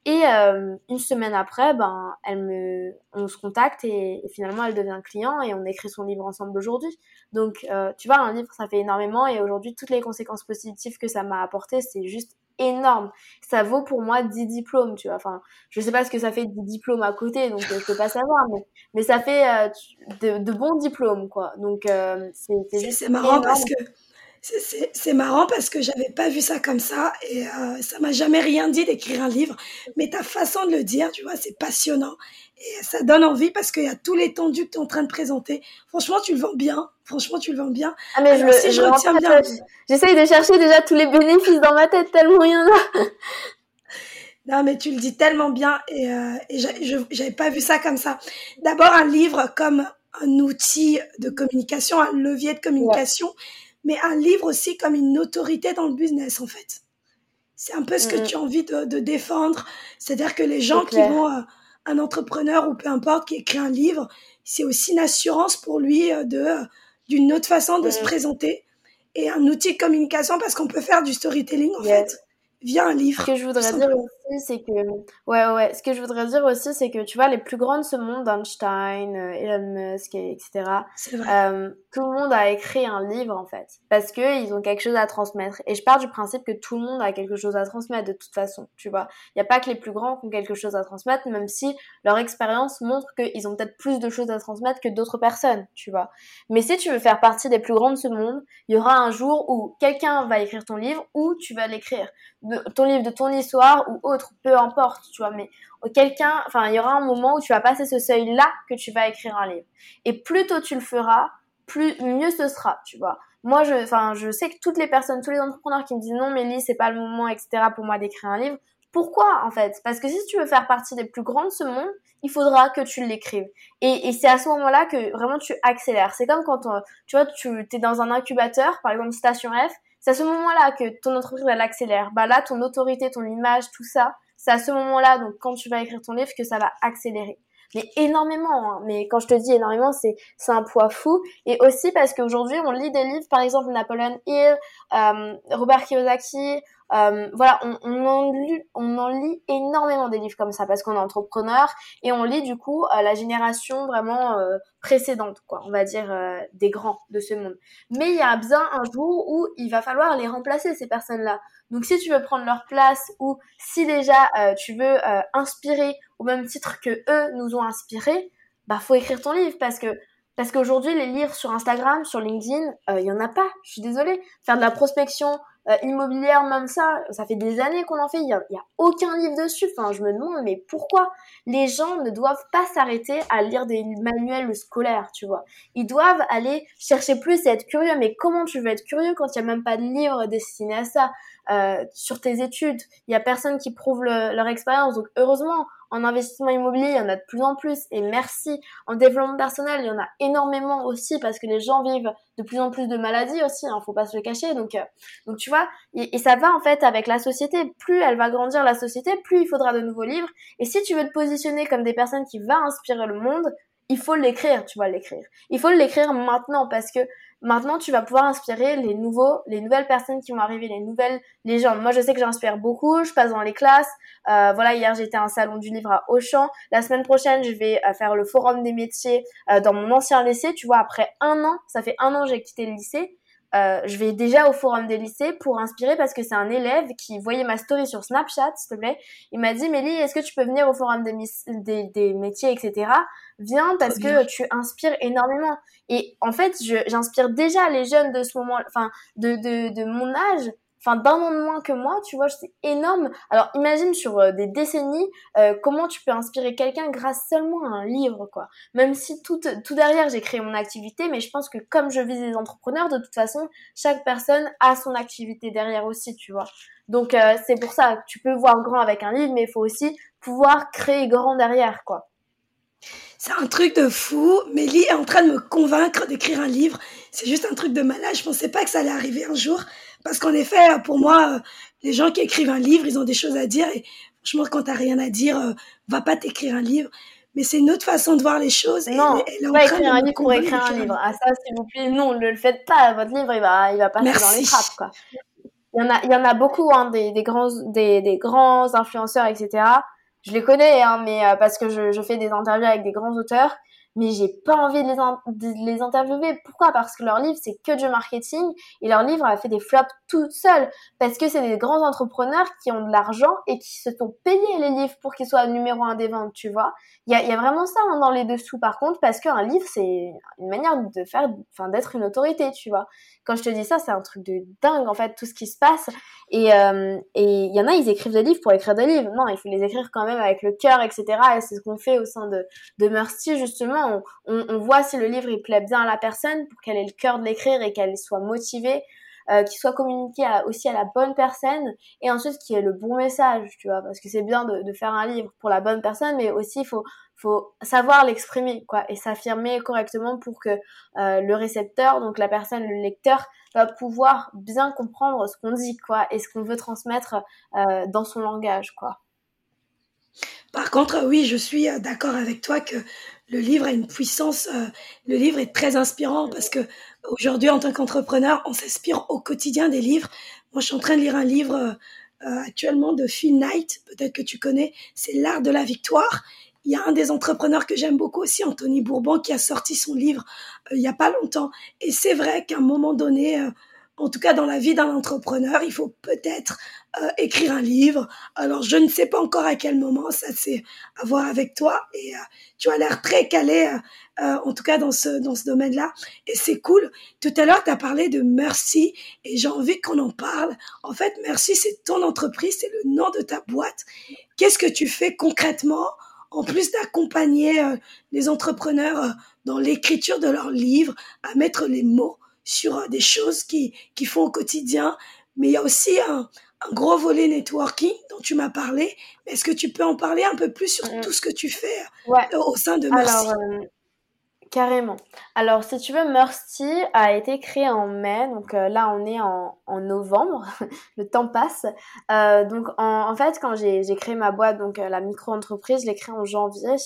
Et euh, une semaine après, ben, elle me, on se contacte et, et, finalement elle devient client et on écrit son livre ensemble aujourd'hui. Donc, euh, tu vois, un livre, ça fait énormément et aujourd'hui, toutes les conséquences positives que ça m'a apporté, c'est juste énorme. Ça vaut pour moi 10 diplômes, tu vois. Enfin, je sais pas ce que ça fait 10 diplômes à côté, donc euh, je peux pas savoir, mais, mais ça fait euh, de, de, bons diplômes, quoi. Donc, euh, c'est juste. marrant énorme. parce que. C'est marrant parce que j'avais pas vu ça comme ça et euh, ça m'a jamais rien dit d'écrire un livre. Mais ta façon de le dire, tu vois, c'est passionnant et ça donne envie parce qu'il y a tout l'étendue que tu es en train de présenter. Franchement, tu le vends bien. Franchement, tu le vends bien. Ah, mais Alors, je, si je, je retiens bien. J'essaye de chercher déjà tous les bénéfices dans ma tête tellement il y en a. Non, mais tu le dis tellement bien et, euh, et j'avais pas vu ça comme ça. D'abord, un livre comme un outil de communication, un levier de communication, ouais. Mais un livre aussi comme une autorité dans le business, en fait. C'est un peu ce que mmh. tu as envie de, de défendre. C'est-à-dire que les gens qui vont, euh, un entrepreneur ou peu importe, qui écrit un livre, c'est aussi une assurance pour lui euh, de d'une autre façon de mmh. se présenter et un outil de communication parce qu'on peut faire du storytelling en yes. fait via un livre. Ce que je voudrais dire aussi, c'est que, ouais, ouais, ce que je voudrais dire aussi, c'est que, tu vois, les plus grands de ce monde, Einstein, euh, Elon Musk, etc., euh, tout le monde a écrit un livre, en fait, parce que ils ont quelque chose à transmettre. Et je pars du principe que tout le monde a quelque chose à transmettre, de toute façon, tu vois. Il n'y a pas que les plus grands qui ont quelque chose à transmettre, même si leur expérience montre qu'ils ont peut-être plus de choses à transmettre que d'autres personnes, tu vois. Mais si tu veux faire partie des plus grands de ce monde, il y aura un jour où quelqu'un va écrire ton livre ou tu vas l'écrire. ton livre de ton histoire ou peu importe, tu vois, mais quelqu'un, enfin, il y aura un moment où tu vas passer ce seuil-là que tu vas écrire un livre. Et plus tôt tu le feras, plus mieux ce sera, tu vois. Moi, je, enfin, je sais que toutes les personnes, tous les entrepreneurs qui me disent non, Mélie, c'est pas le moment, etc. pour moi d'écrire un livre. Pourquoi, en fait? Parce que si tu veux faire partie des plus grands de ce monde, il faudra que tu l'écrives. Et, c'est à ce moment-là que vraiment tu accélères. C'est comme quand, on, tu vois, tu es dans un incubateur, par exemple Station F, c'est à ce moment-là que ton entreprise, elle accélère. Bah là, ton autorité, ton image, tout ça, c'est à ce moment-là, donc quand tu vas écrire ton livre, que ça va accélérer. Mais énormément. Hein. Mais quand je te dis énormément, c'est c'est un poids fou. Et aussi parce qu'aujourd'hui, on lit des livres, par exemple Napoleon Hill, euh, Robert Kiyosaki. Euh, voilà, on, on, en lit, on en lit énormément des livres comme ça parce qu'on est entrepreneur et on lit du coup euh, la génération vraiment euh, précédente, quoi, on va dire euh, des grands de ce monde. Mais il y a bien un jour où il va falloir les remplacer ces personnes-là. Donc si tu veux prendre leur place ou si déjà tu veux inspirer au même titre que eux nous ont inspirés, bah faut écrire ton livre parce que parce qu'aujourd'hui, les livres sur Instagram, sur LinkedIn, il euh, y en a pas. Je suis désolée. Faire de la prospection euh, immobilière, même ça, ça fait des années qu'on en fait. Il y a, y a, aucun livre dessus. Enfin, je me demande, mais pourquoi les gens ne doivent pas s'arrêter à lire des manuels scolaires, tu vois? Ils doivent aller chercher plus et être curieux. Mais comment tu veux être curieux quand il y a même pas de livre destiné à ça? Euh, sur tes études Il y a personne qui prouve leur expérience. Donc heureusement, en investissement immobilier, il y en a de plus en plus. Et merci. En développement personnel, il y en a énormément aussi parce que les gens vivent de plus en plus de maladies aussi. Hein, faut pas se le cacher. Donc, euh, donc tu vois, et, ça va en fait avec la société. Plus elle va grandir la société, plus il faudra de nouveaux livres. Et si tu veux te positionner comme des personnes qui vont inspirer le monde, il faut l'écrire, tu vas l'écrire. Il faut l'écrire maintenant parce que Maintenant, tu vas pouvoir inspirer les nouveaux, les nouvelles personnes qui vont arriver, les nouvelles légendes. Moi, je sais que j'inspire beaucoup. Je passe dans les classes. Euh, voilà, hier j'étais à un salon du livre à Auchan. La semaine prochaine, je vais euh, faire le forum des métiers euh, dans mon ancien lycée. Tu vois, après un an, ça fait un an que j'ai quitté le lycée. Euh, je vais déjà au forum des lycées pour inspirer parce que c'est un élève qui voyait ma story sur Snapchat, s'il te plaît. Il m'a dit, Mélie, est-ce que tu peux venir au forum des, des, des métiers, etc. Viens parce que tu inspires énormément. Et en fait, j'inspire déjà les jeunes de ce moment, enfin, de, de, de mon âge enfin d'un an de moins que moi, tu vois, c'est énorme. Alors imagine sur euh, des décennies euh, comment tu peux inspirer quelqu'un grâce seulement à un livre, quoi. Même si tout, tout derrière j'ai créé mon activité, mais je pense que comme je vise les entrepreneurs, de toute façon, chaque personne a son activité derrière aussi, tu vois. Donc euh, c'est pour ça, tu peux voir grand avec un livre, mais il faut aussi pouvoir créer grand derrière, quoi. C'est un truc de fou. Mélie est en train de me convaincre d'écrire un livre. C'est juste un truc de malade. Je pensais pas que ça allait arriver un jour. Parce qu'en effet, pour moi, euh, les gens qui écrivent un livre, ils ont des choses à dire. Et franchement, quand t'as rien à dire, euh, va pas t'écrire un livre. Mais c'est une autre façon de voir les choses. Non, elle, pas écrire un livre pour écrire un livre. Ah ça, s'il vous plaît, non, ne le faites pas. Votre livre, il va, il va passer dans les trappes, quoi. Il y en a, il y en a beaucoup, hein, des, des grands, des, des grands influenceurs, etc. Je les connais, hein, mais euh, parce que je, je fais des interviews avec des grands auteurs mais j'ai pas envie de les, les interviewer. Pourquoi? Parce que leur livre, c'est que du marketing et leur livre a fait des flops tout seul parce que c'est des grands entrepreneurs qui ont de l'argent et qui se sont payés les livres pour qu'ils soient numéro un des ventes, tu vois. Il y a, y a, vraiment ça hein, dans les dessous par contre parce qu'un livre, c'est une manière de faire, enfin d'être une autorité, tu vois. Quand je te dis ça, c'est un truc de dingue en fait tout ce qui se passe et euh, et il y en a, ils écrivent des livres pour écrire des livres. Non, il faut les écrire quand même avec le cœur, etc. Et c'est ce qu'on fait au sein de de Mercy justement on, voit si le livre il plaît bien à la personne pour qu'elle ait le cœur de l'écrire et qu'elle soit motivée, euh, qu'il soit communiqué aussi à la bonne personne et ensuite qu'il y ait le bon message, tu vois, parce que c'est bien de, faire un livre pour la bonne personne, mais aussi il faut faut savoir l'exprimer quoi et s'affirmer correctement pour que euh, le récepteur donc la personne le lecteur va pouvoir bien comprendre ce qu'on dit quoi et ce qu'on veut transmettre euh, dans son langage quoi. Par contre, oui, je suis d'accord avec toi que le livre a une puissance. Euh, le livre est très inspirant parce que aujourd'hui, en tant qu'entrepreneur, on s'inspire au quotidien des livres. Moi, je suis en train de lire un livre euh, actuellement de Phil Knight, peut-être que tu connais. C'est l'art de la victoire. Il y a un des entrepreneurs que j'aime beaucoup aussi, Anthony Bourbon, qui a sorti son livre il y a pas longtemps. Et c'est vrai qu'à un moment donné, en tout cas dans la vie d'un entrepreneur, il faut peut-être euh, écrire un livre. Alors je ne sais pas encore à quel moment, ça c'est à voir avec toi. Et euh, tu as l'air très calé, euh, en tout cas dans ce dans ce domaine-là. Et c'est cool. Tout à l'heure tu as parlé de Merci et j'ai envie qu'on en parle. En fait, Merci c'est ton entreprise, c'est le nom de ta boîte. Qu'est-ce que tu fais concrètement en plus d'accompagner les entrepreneurs dans l'écriture de leurs livres, à mettre les mots sur euh, des choses qui, qui font au quotidien. Mais il y a aussi un, un gros volet networking dont tu m'as parlé. Est-ce que tu peux en parler un peu plus sur mm. tout ce que tu fais euh, au sein de Merci Alors, euh, Carrément. Alors, si tu veux, Mercy a été créé en mai, donc euh, là on est en, novembre, le temps passe. Euh, donc en, fait, quand j'ai créé ma boîte, donc la micro-entreprise, je l'ai créée en janvier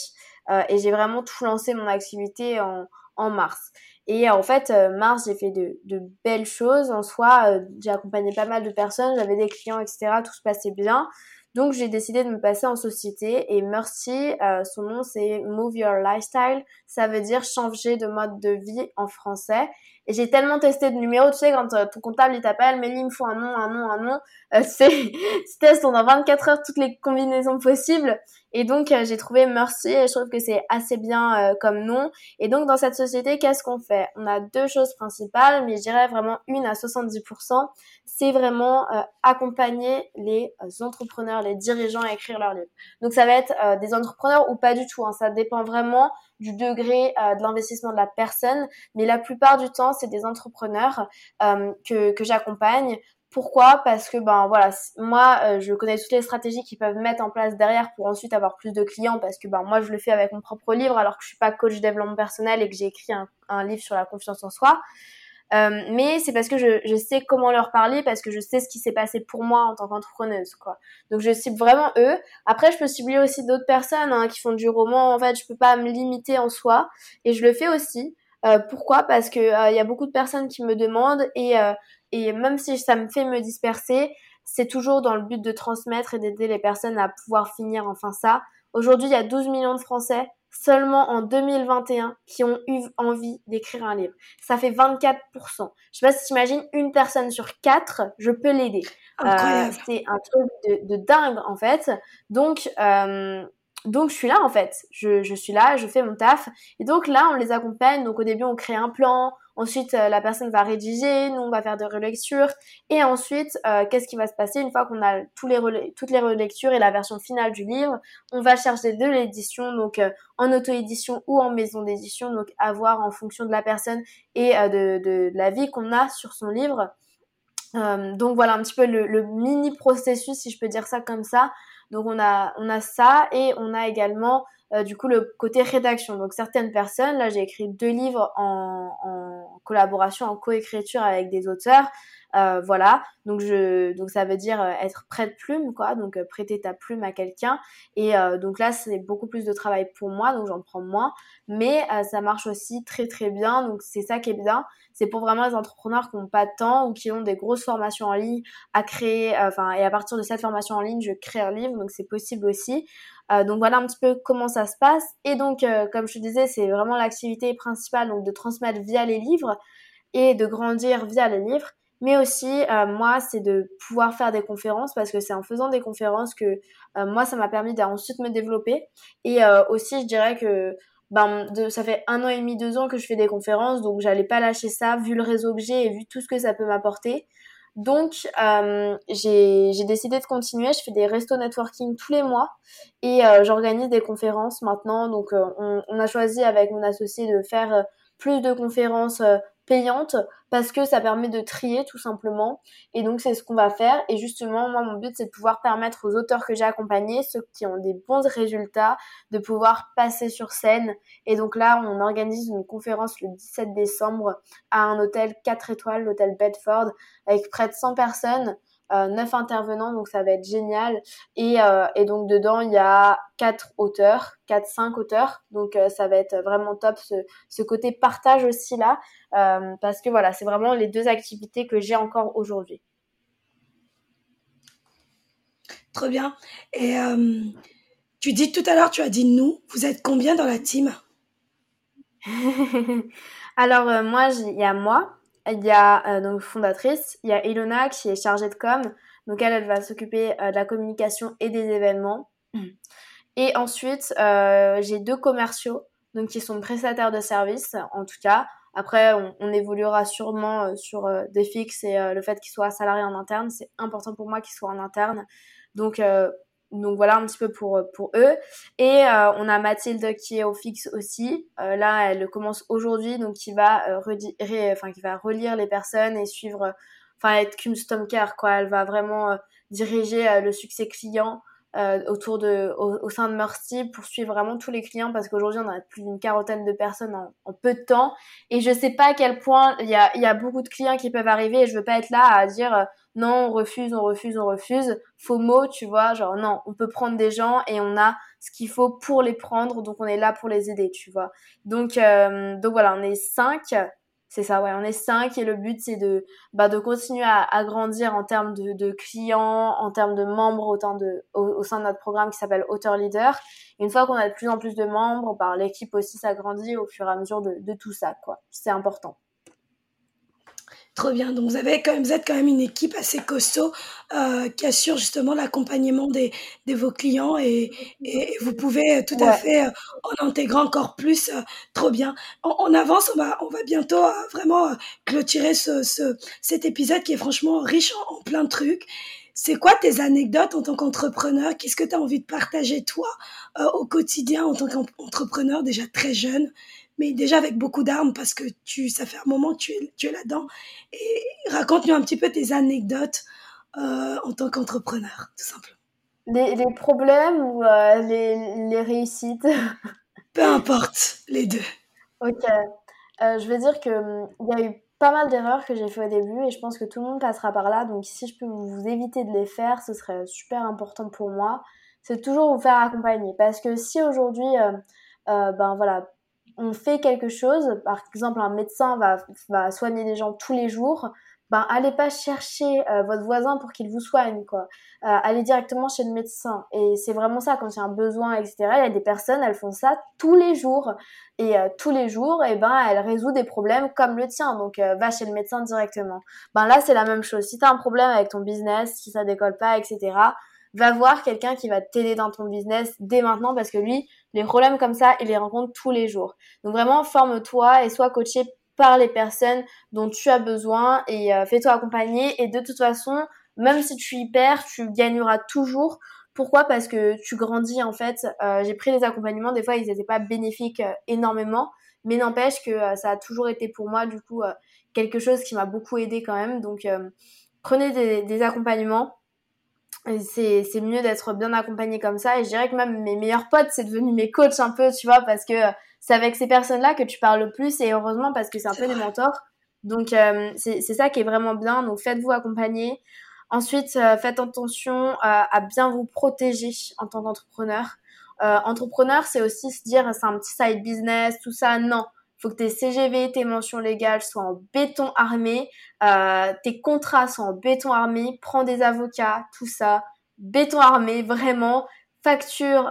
et j'ai vraiment tout lancé mon activité en, en mars. Et en fait, mars, j'ai fait de, belles choses en soi. j'ai accompagné pas mal de personnes, j'avais des clients, etc. Tout se passait bien. Donc j'ai décidé de me passer en société et Mercy, euh, son nom c'est Move Your Lifestyle, ça veut dire changer de mode de vie en français. Et j'ai tellement testé de numéros, tu sais, quand euh, ton comptable il t'appelle, mais il me faut un nom, un nom, un nom, euh, c'est, tu testes pendant 24 heures toutes les combinaisons possibles. Et donc euh, j'ai trouvé Mercy et je trouve que c'est assez bien comme nom. Et donc dans cette société, qu'est-ce qu'on fait? On a deux choses principales, mais je dirais vraiment une à 70%, c'est vraiment accompagner les entrepreneurs, les dirigeants à écrire leurs livres. Donc ça va être des entrepreneurs ou pas du tout, hein, ça dépend vraiment du degré de l'investissement de la personne, mais la plupart du temps c'est des entrepreneurs euh, que, que j'accompagne. Pourquoi? Parce que ben voilà, moi euh, je connais toutes les stratégies qu'ils peuvent mettre en place derrière pour ensuite avoir plus de clients parce que ben moi je le fais avec mon propre livre alors que je suis pas coach développement personnel et que j'ai écrit un, un, livre sur la confiance en soi. Euh, mais c'est parce que je, je, sais comment leur parler, parce que je sais ce qui s'est passé pour moi en tant qu'entrepreneuse, quoi. Donc je cible vraiment eux. Après, je peux cibler aussi d'autres personnes hein, qui font du roman. En fait, je peux pas me limiter en soi, et je le fais aussi. Euh, pourquoi? Parce que il euh, y a beaucoup de personnes qui me demandent et, euh, et même si ça me fait me disperser, c'est toujours dans le but de transmettre et d'aider les personnes à pouvoir finir enfin ça. Aujourd'hui, il y a 12 millions de Français seulement en 2021 qui ont eu envie d'écrire un livre. Ça fait 24%. Je sais pas si tu imagines, une personne sur quatre, je peux l'aider. c'est un truc de, de, dingue en fait. Donc, euh, donc je suis là en fait, je, je, suis là, je fais mon taf. Et donc là, on les accompagne. Donc au début, on crée un plan. Ensuite, euh, la personne va rédiger, nous on va faire des relectures. Et ensuite, euh, qu'est-ce qui va se passer une fois qu'on a tous les toutes les relectures et la version finale du livre? On va chercher de l'édition, donc euh, en auto-édition ou en maison d'édition, donc à voir en fonction de la personne et de, de, la vie qu'on a sur son livre. Donc voilà un petit peu le, le mini processus, si je peux dire ça comme ça. Donc on a on a ça et on a également euh, du coup le côté rédaction. Donc certaines personnes, là j'ai écrit deux livres en, en collaboration, en coécriture avec des auteurs. Euh, voilà, donc je, donc ça veut dire euh, être prête plume, quoi. Donc prêter ta plume à quelqu'un. Et donc là, c'est beaucoup plus de travail pour moi, donc j'en prends moins. Mais ça marche aussi très très bien. Donc c'est ça qui est bien. C'est pour vraiment les entrepreneurs qui n'ont pas de temps ou qui ont des grosses formations en ligne à créer. Enfin, et à partir de cette formation en ligne, je crée un livre. Donc c'est possible aussi. donc voilà un petit peu comment ça se passe. Et donc, comme je te disais, c'est vraiment l'activité principale, donc de transmettre via les livres et de grandir via les livres. Mais aussi, euh, moi, c'est de pouvoir faire des conférences parce que c'est en faisant des conférences que euh, moi, ça m'a permis d'ensuite me développer. Et euh, aussi, je dirais que ben, de, ça fait un an et demi, deux ans que je fais des conférences, donc j'allais pas lâcher ça vu le réseau que j'ai et vu tout ce que ça peut m'apporter. Donc, j'ai décidé de continuer. Je fais des restos networking tous les mois et j'organise des conférences maintenant. Donc, on, on, a choisi avec mon associé de faire plus de conférences payante parce que ça permet de trier tout simplement. Et donc c'est ce qu'on va faire. Et justement, moi mon but c'est de pouvoir permettre aux auteurs que j'ai accompagnés, ceux qui ont des bons résultats, de pouvoir passer sur scène. Et donc là, on organise une conférence le 17 décembre à un hôtel 4 étoiles, l'hôtel Bedford, avec près de 100 personnes neuf intervenants, donc ça va être génial. Et, euh, et donc dedans, il y a quatre auteurs, quatre, cinq auteurs, donc euh, ça va être vraiment top ce, ce côté partage aussi là, euh, parce que voilà, c'est vraiment les deux activités que j'ai encore aujourd'hui. Trop bien. Et euh, tu dis tout à l'heure, tu as dit nous, vous êtes combien dans la team? Alors moi, il y a moi, il y a euh, donc fondatrice, il y a Ilona qui est chargée de com. Donc elle, elle va s'occuper euh, de la communication et des événements. Et ensuite, euh, j'ai deux commerciaux, donc qui sont prestataires de services, en tout cas. Après, on, on évoluera sûrement euh, sur des fixes et le fait qu'ils soient salariés en interne. C'est important pour moi qu'ils soient en interne. Donc, donc voilà un petit peu pour pour eux. Et euh, on a Mathilde qui est au fixe aussi. Euh, là elle commence aujourd'hui donc qui va euh, enfin qui va relire les personnes et suivre enfin être custom care quoi. Elle va vraiment diriger le succès client euh, autour de, au, sein de Mercy pour suivre vraiment tous les clients parce qu'aujourd'hui on a plus d'une quarantaine de personnes en, peu de temps. Et je sais pas à quel point il y a, y a beaucoup de clients qui peuvent arriver et je veux pas être là à dire euh, non on refuse, on refuse, on refuse, faux mot tu vois, genre non on peut prendre des gens et on a ce qu'il faut pour les prendre donc on est là pour les aider tu vois. Donc, euh, donc voilà on est cinq c'est ça, ouais. On est cinq et le but c'est de bah, de continuer à, grandir en termes de, de, clients, en termes de membres autant de au, sein de notre programme qui s'appelle Auteur Leader. une fois qu'on a de plus en plus de membres, bah, l'équipe aussi s'agrandit au fur et à mesure de, de tout ça, quoi. C'est important. Trop bien. Donc vous avez quand même, vous êtes quand même une équipe assez costaud euh, qui assure justement l'accompagnement des, de vos clients et, et, vous pouvez tout à fait euh, en intégrant encore plus. Euh, trop bien. On, avance. On va, on va bientôt euh, vraiment clôturer ce, ce, cet épisode qui est franchement riche en, en plein de trucs. C'est quoi tes anecdotes en tant qu'entrepreneur? Qu'est-ce que tu as envie de partager toi au quotidien en tant qu'entrepreneur déjà très jeune? Mais déjà avec beaucoup d'armes parce que tu, ça fait un moment que tu es, tu es là-dedans. Et raconte-nous un petit peu tes anecdotes euh, en tant qu'entrepreneur, tout simplement. Les, les problèmes ou euh, les, les, réussites? Peu importe, les deux. Ok. Euh, je veux dire qu'il hum, y a eu pas mal d'erreurs que j'ai fait au début et je pense que tout le monde passera par là. Donc si je peux vous éviter de les faire, ce serait super important pour moi. C'est toujours vous faire accompagner. Parce que si aujourd'hui, ben voilà, on fait quelque chose, par exemple un médecin va, va soigner des gens tous les jours, ben allez pas chercher euh, votre voisin pour qu'il vous soigne quoi. Euh, allez directement chez le médecin et c'est vraiment ça quand il y a un besoin etc. Il y a des personnes elles font ça tous les jours et euh, tous les jours et ben elles résout des problèmes comme le tien donc va chez le médecin directement. Ben là c'est la même chose. Si tu as un problème avec ton business, si ça décolle pas etc va voir quelqu'un qui va t'aider dans ton business dès maintenant parce que lui, les problèmes comme ça, il les rencontre tous les jours. Donc vraiment, forme-toi et sois coaché par les personnes dont tu as besoin et euh, fais-toi accompagner. Et de toute façon, même si tu y perds, tu gagneras toujours. Pourquoi? Parce que tu grandis en fait. Euh, j'ai pris des accompagnements, des fois ils n'étaient pas bénéfiques euh, énormément, mais n'empêche que ça a toujours été pour moi du coup quelque chose qui m'a beaucoup aidé quand même. Donc prenez des, des accompagnements c'est c'est mieux d'être bien accompagné comme ça. Et je dirais que même mes meilleurs potes c'est devenu mes coachs un peu tu vois parce que c'est avec ces personnes là que tu parles le plus et heureusement parce que c'est un peu des mentors. Donc euh, c'est c'est ça qui est vraiment bien. Donc faites-vous accompagner. Ensuite euh, faites attention euh, à bien vous protéger en tant qu'entrepreneur. Entrepreneur c'est aussi se dire c'est un petit side business tout ça. Non faut que tes CGV, tes mentions légales soient en béton armé, euh, tes contrats soient en béton armé, prends des avocats, tout ça, béton armé, vraiment, facture euh,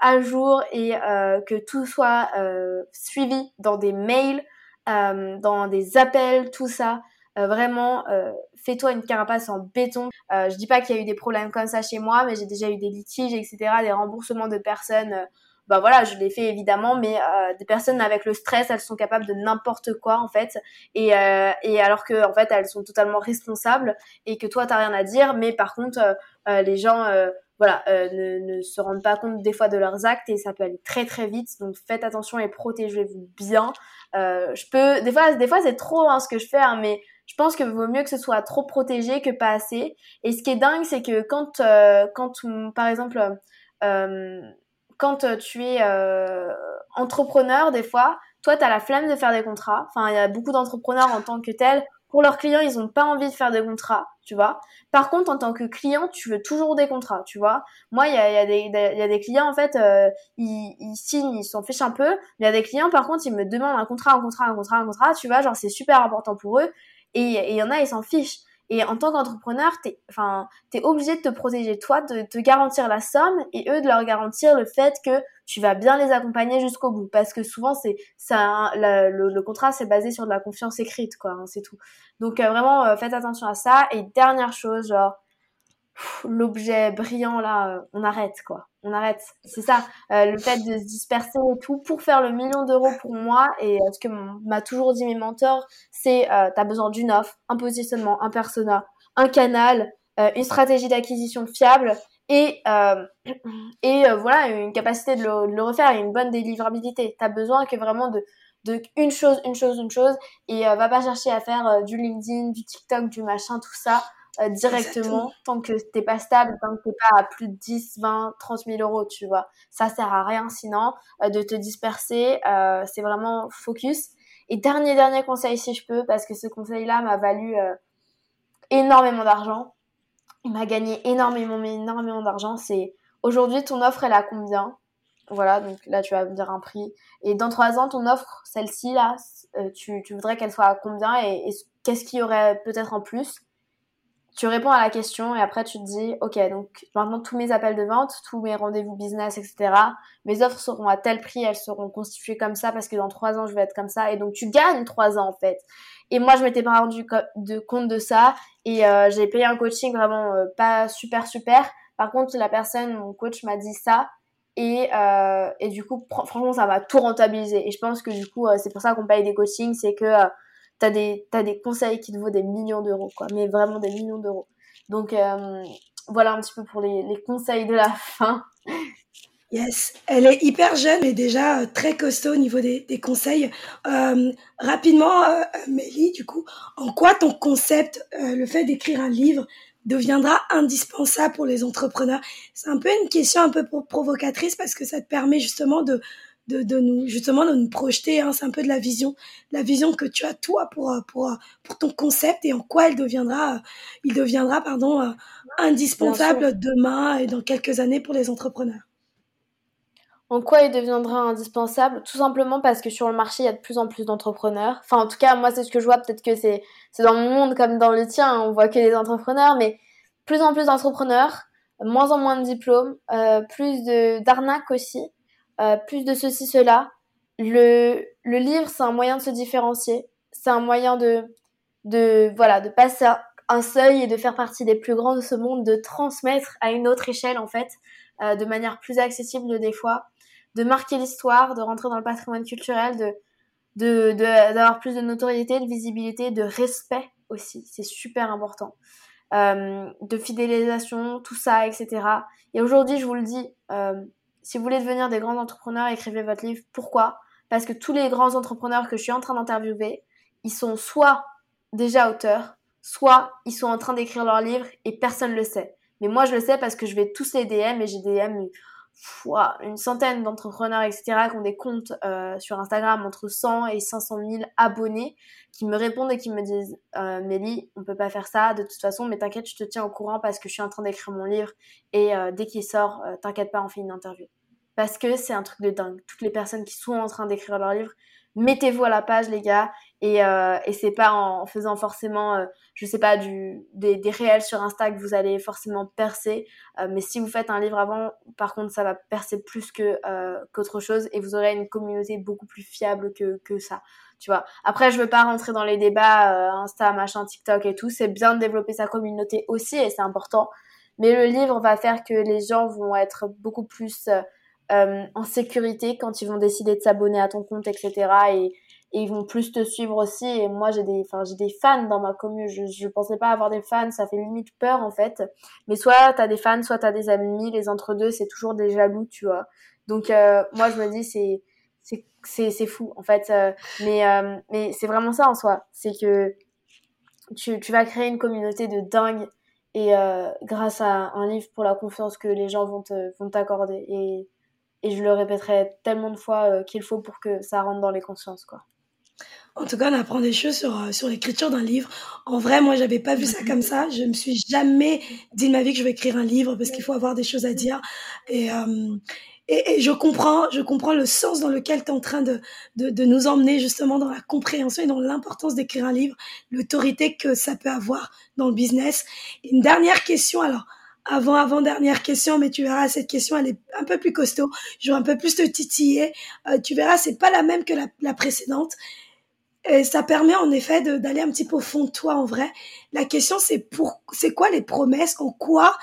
à jour et euh, que tout soit euh, suivi dans des mails, dans des appels, tout ça. vraiment, fais-toi une carapace en béton. je dis pas qu'il y a eu des problèmes comme ça chez moi, mais j'ai déjà eu des litiges, etc., des remboursements de personnes bah voilà, je l'ai fait évidemment, mais euh, des personnes avec le stress, elles sont capables de n'importe quoi en fait, et, euh, et alors que en fait elles sont totalement responsables et que toi t'as rien à dire, mais par contre euh, euh les gens euh, voilà ne, ne, se rendent pas compte des fois de leurs actes et ça peut aller très très vite, donc faites attention et protégez-vous bien. je peux, des fois des fois c'est trop hein, ce que je fais, hein, mais je pense que vaut mieux que ce soit trop protégé que pas assez. Et ce qui est dingue, c'est que quand, quand par exemple, euh, quand euh, tu es euh, entrepreneur, des fois, toi, tu as la flemme de faire des contrats. Enfin, il y a beaucoup d'entrepreneurs en tant que tels. Pour leurs clients, ils n'ont pas envie de faire des contrats, tu vois. Par contre, en tant que client, tu veux toujours des contrats, tu vois. Moi, il y a, y, a y a, des clients, en fait, euh, ils, ils, signent, ils s'en fichent un peu. Il y a des clients, par contre, ils me demandent un contrat, un contrat, un contrat, un contrat, tu vois. Genre, c'est super important pour eux. Et il y en a, ils s'en fichent. Et en tant qu'entrepreneur, t'es, enfin, t'es obligé de te protéger toi, de te garantir la somme et eux de leur garantir le fait que tu vas bien les accompagner jusqu'au bout. Parce que souvent, c'est ça, le, contrat, c'est basé sur de la confiance écrite, quoi. Hein, c'est tout. Donc euh, vraiment, euh, faites attention à ça. Et dernière chose, genre, l'objet brillant là, euh, on arrête quoi. On arrête. C'est ça, euh, le fait de se disperser et tout pour faire le million d'euros pour moi et euh, ce que m'a toujours dit mes mentors, c'est euh, t'as besoin d'une offre, un positionnement, un persona, un canal, une stratégie d'acquisition fiable et et voilà une capacité de le, de le, refaire et une bonne délivrabilité. T'as besoin que vraiment de de une chose, une chose, une chose et va pas chercher à faire du LinkedIn, du TikTok, du machin, tout ça directement tant que t'es pas stable, tant que t'es pas à plus de 10, 20, 30 000 euros, tu vois. Ça sert à rien sinon de te disperser. c'est vraiment focus. Et dernier, dernier conseil si je peux, parce que ce conseil-là m'a valu énormément d'argent. Il m'a gagné énormément, énormément d'argent. C'est aujourd'hui ton offre, elle a combien? Voilà, donc là tu vas me dire un prix. Et dans trois ans, ton offre, celle-ci là, euh, tu, tu, voudrais qu'elle soit à combien et, qu'est-ce qu'il y aurait peut-être en plus? Tu réponds à la question et après tu te dis, ok, donc maintenant tous mes appels de vente, tous mes rendez-vous business, etc., mes offres seront à tel prix, elles seront constituées comme ça parce que dans trois ans je vais être comme ça et donc tu gagnes trois ans en fait. Et moi je m'étais pas rendu compte de ça et euh, j'ai payé un coaching vraiment euh, pas super super. Par contre la personne, mon coach m'a dit ça et, euh, et du coup franchement ça m'a tout rentabilisé et je pense que du coup c'est pour ça qu'on paye des coachings, c'est que t'as des, as des conseils qui te vaut des millions d'euros, quoi, mais vraiment des millions d'euros. Donc euh, voilà un petit peu pour les, les, conseils de la fin. Yes, elle est hyper jeune et déjà euh, très costaud au niveau des, des conseils. Euh, rapidement, euh, Mélie, du coup, en quoi ton concept, le fait d'écrire un livre, deviendra indispensable pour les entrepreneurs? C'est un peu une question un peu provocatrice parce que ça te permet justement de, de, nous justement de nous projeter. Hein, c'est un peu de la vision, la vision que tu as toi pour euh, pour euh, pour ton concept et en quoi il deviendra, euh, il deviendra pardon indispensable demain et dans quelques années pour les entrepreneurs. En quoi il deviendra indispensable? Tout simplement parce que sur le marché, il y a de plus en plus d'entrepreneurs. Enfin, en tout cas, moi, c'est ce que je vois. Peut-être que c'est c'est dans mon monde comme dans le tien, on voit que des entrepreneurs, mais plus en plus d'entrepreneurs, moins en moins de diplômes, plus de d'arnaques aussi. Euh, plus de ceci, cela. Le, le livre, c'est un moyen de se différencier. C'est un moyen de, de, voilà, de passer un seuil et de faire partie des plus grands de ce monde, de transmettre à une autre échelle, en fait, euh, de manière plus accessible des fois, de marquer l'histoire, de rentrer dans le patrimoine culturel, de, de, d'avoir plus de notoriété, de visibilité, de respect aussi. C'est super important. Euh, de fidélisation, tout ça, etc. Et aujourd'hui, je vous le dis, si vous voulez devenir des grands entrepreneurs, écrivez votre livre. Pourquoi? Parce que tous les grands entrepreneurs que je suis en train d'interviewer, ils sont soit déjà auteurs, soit ils sont en train d'écrire leur livre et personne ne le sait. Mais moi, je le sais parce que je vais tous les DM et j'ai DM une centaine d'entrepreneurs, etc., qui ont des comptes euh, sur Instagram entre 100 et 500 000 abonnés, qui me répondent et qui me disent euh, Mélie, on peut pas faire ça de toute façon, mais t'inquiète, je te tiens au courant parce que je suis en train d'écrire mon livre et euh, dès qu'il sort, euh, t'inquiète pas, on fait une interview. Parce que c'est un truc de dingue. Toutes les personnes qui sont en train d'écrire leur livre, mettez-vous à la page, les gars, et, euh, et c'est pas en faisant forcément, euh, je sais pas, du, des, des, réels sur Insta que vous allez forcément percer. Euh, mais si vous faites un livre avant, par contre, ça va percer plus que euh, qu'autre chose et vous aurez une communauté beaucoup plus fiable que, que ça. Tu vois. Après, je veux pas rentrer dans les débats Insta, machin, TikTok et tout. C'est bien de développer sa communauté aussi et c'est important. Mais le livre va faire que les gens vont être beaucoup plus en sécurité quand ils vont décider de s'abonner à ton compte, etc. Et, et ils vont plus te suivre aussi. Et moi, j'ai des, enfin, j'ai des fans dans ma commune. Je, je pensais pas avoir des fans, ça fait limite peur en fait. Mais soit t'as des fans, soit t'as des amis. Les entre deux, c'est toujours des jaloux, tu vois. Donc euh, moi, je me dis c'est c'est c'est c'est fou en fait. Euh, mais euh, mais c'est vraiment ça en soi. C'est que tu tu vas créer une communauté de dingue et grâce à un livre pour la confiance que les gens vont te vont t'accorder et et je le répéterai tellement de fois qu'il faut pour que ça rentre dans les consciences quoi. En tout cas, on apprend des choses sur, euh, sur l'écriture d'un livre. En vrai, moi, j'avais pas vu ça comme ça. Je me suis jamais dit de ma vie que je vais écrire un livre parce qu'il faut avoir des choses à dire. Et, euh, et, et, je comprends, je comprends le sens dans lequel tu es en train de, de, de, nous emmener justement dans la compréhension et dans l'importance d'écrire un livre, l'autorité que ça peut avoir dans le business. Une dernière question, alors, avant, avant dernière question, mais tu verras, cette question, elle est un peu plus costaud. Je vais un peu plus te titiller. Euh, tu verras, c'est pas la même que la, la précédente. Et ça permet en effet d'aller un petit peu au fond de toi en vrai. La question c'est pour c'est quoi les promesses, en quoi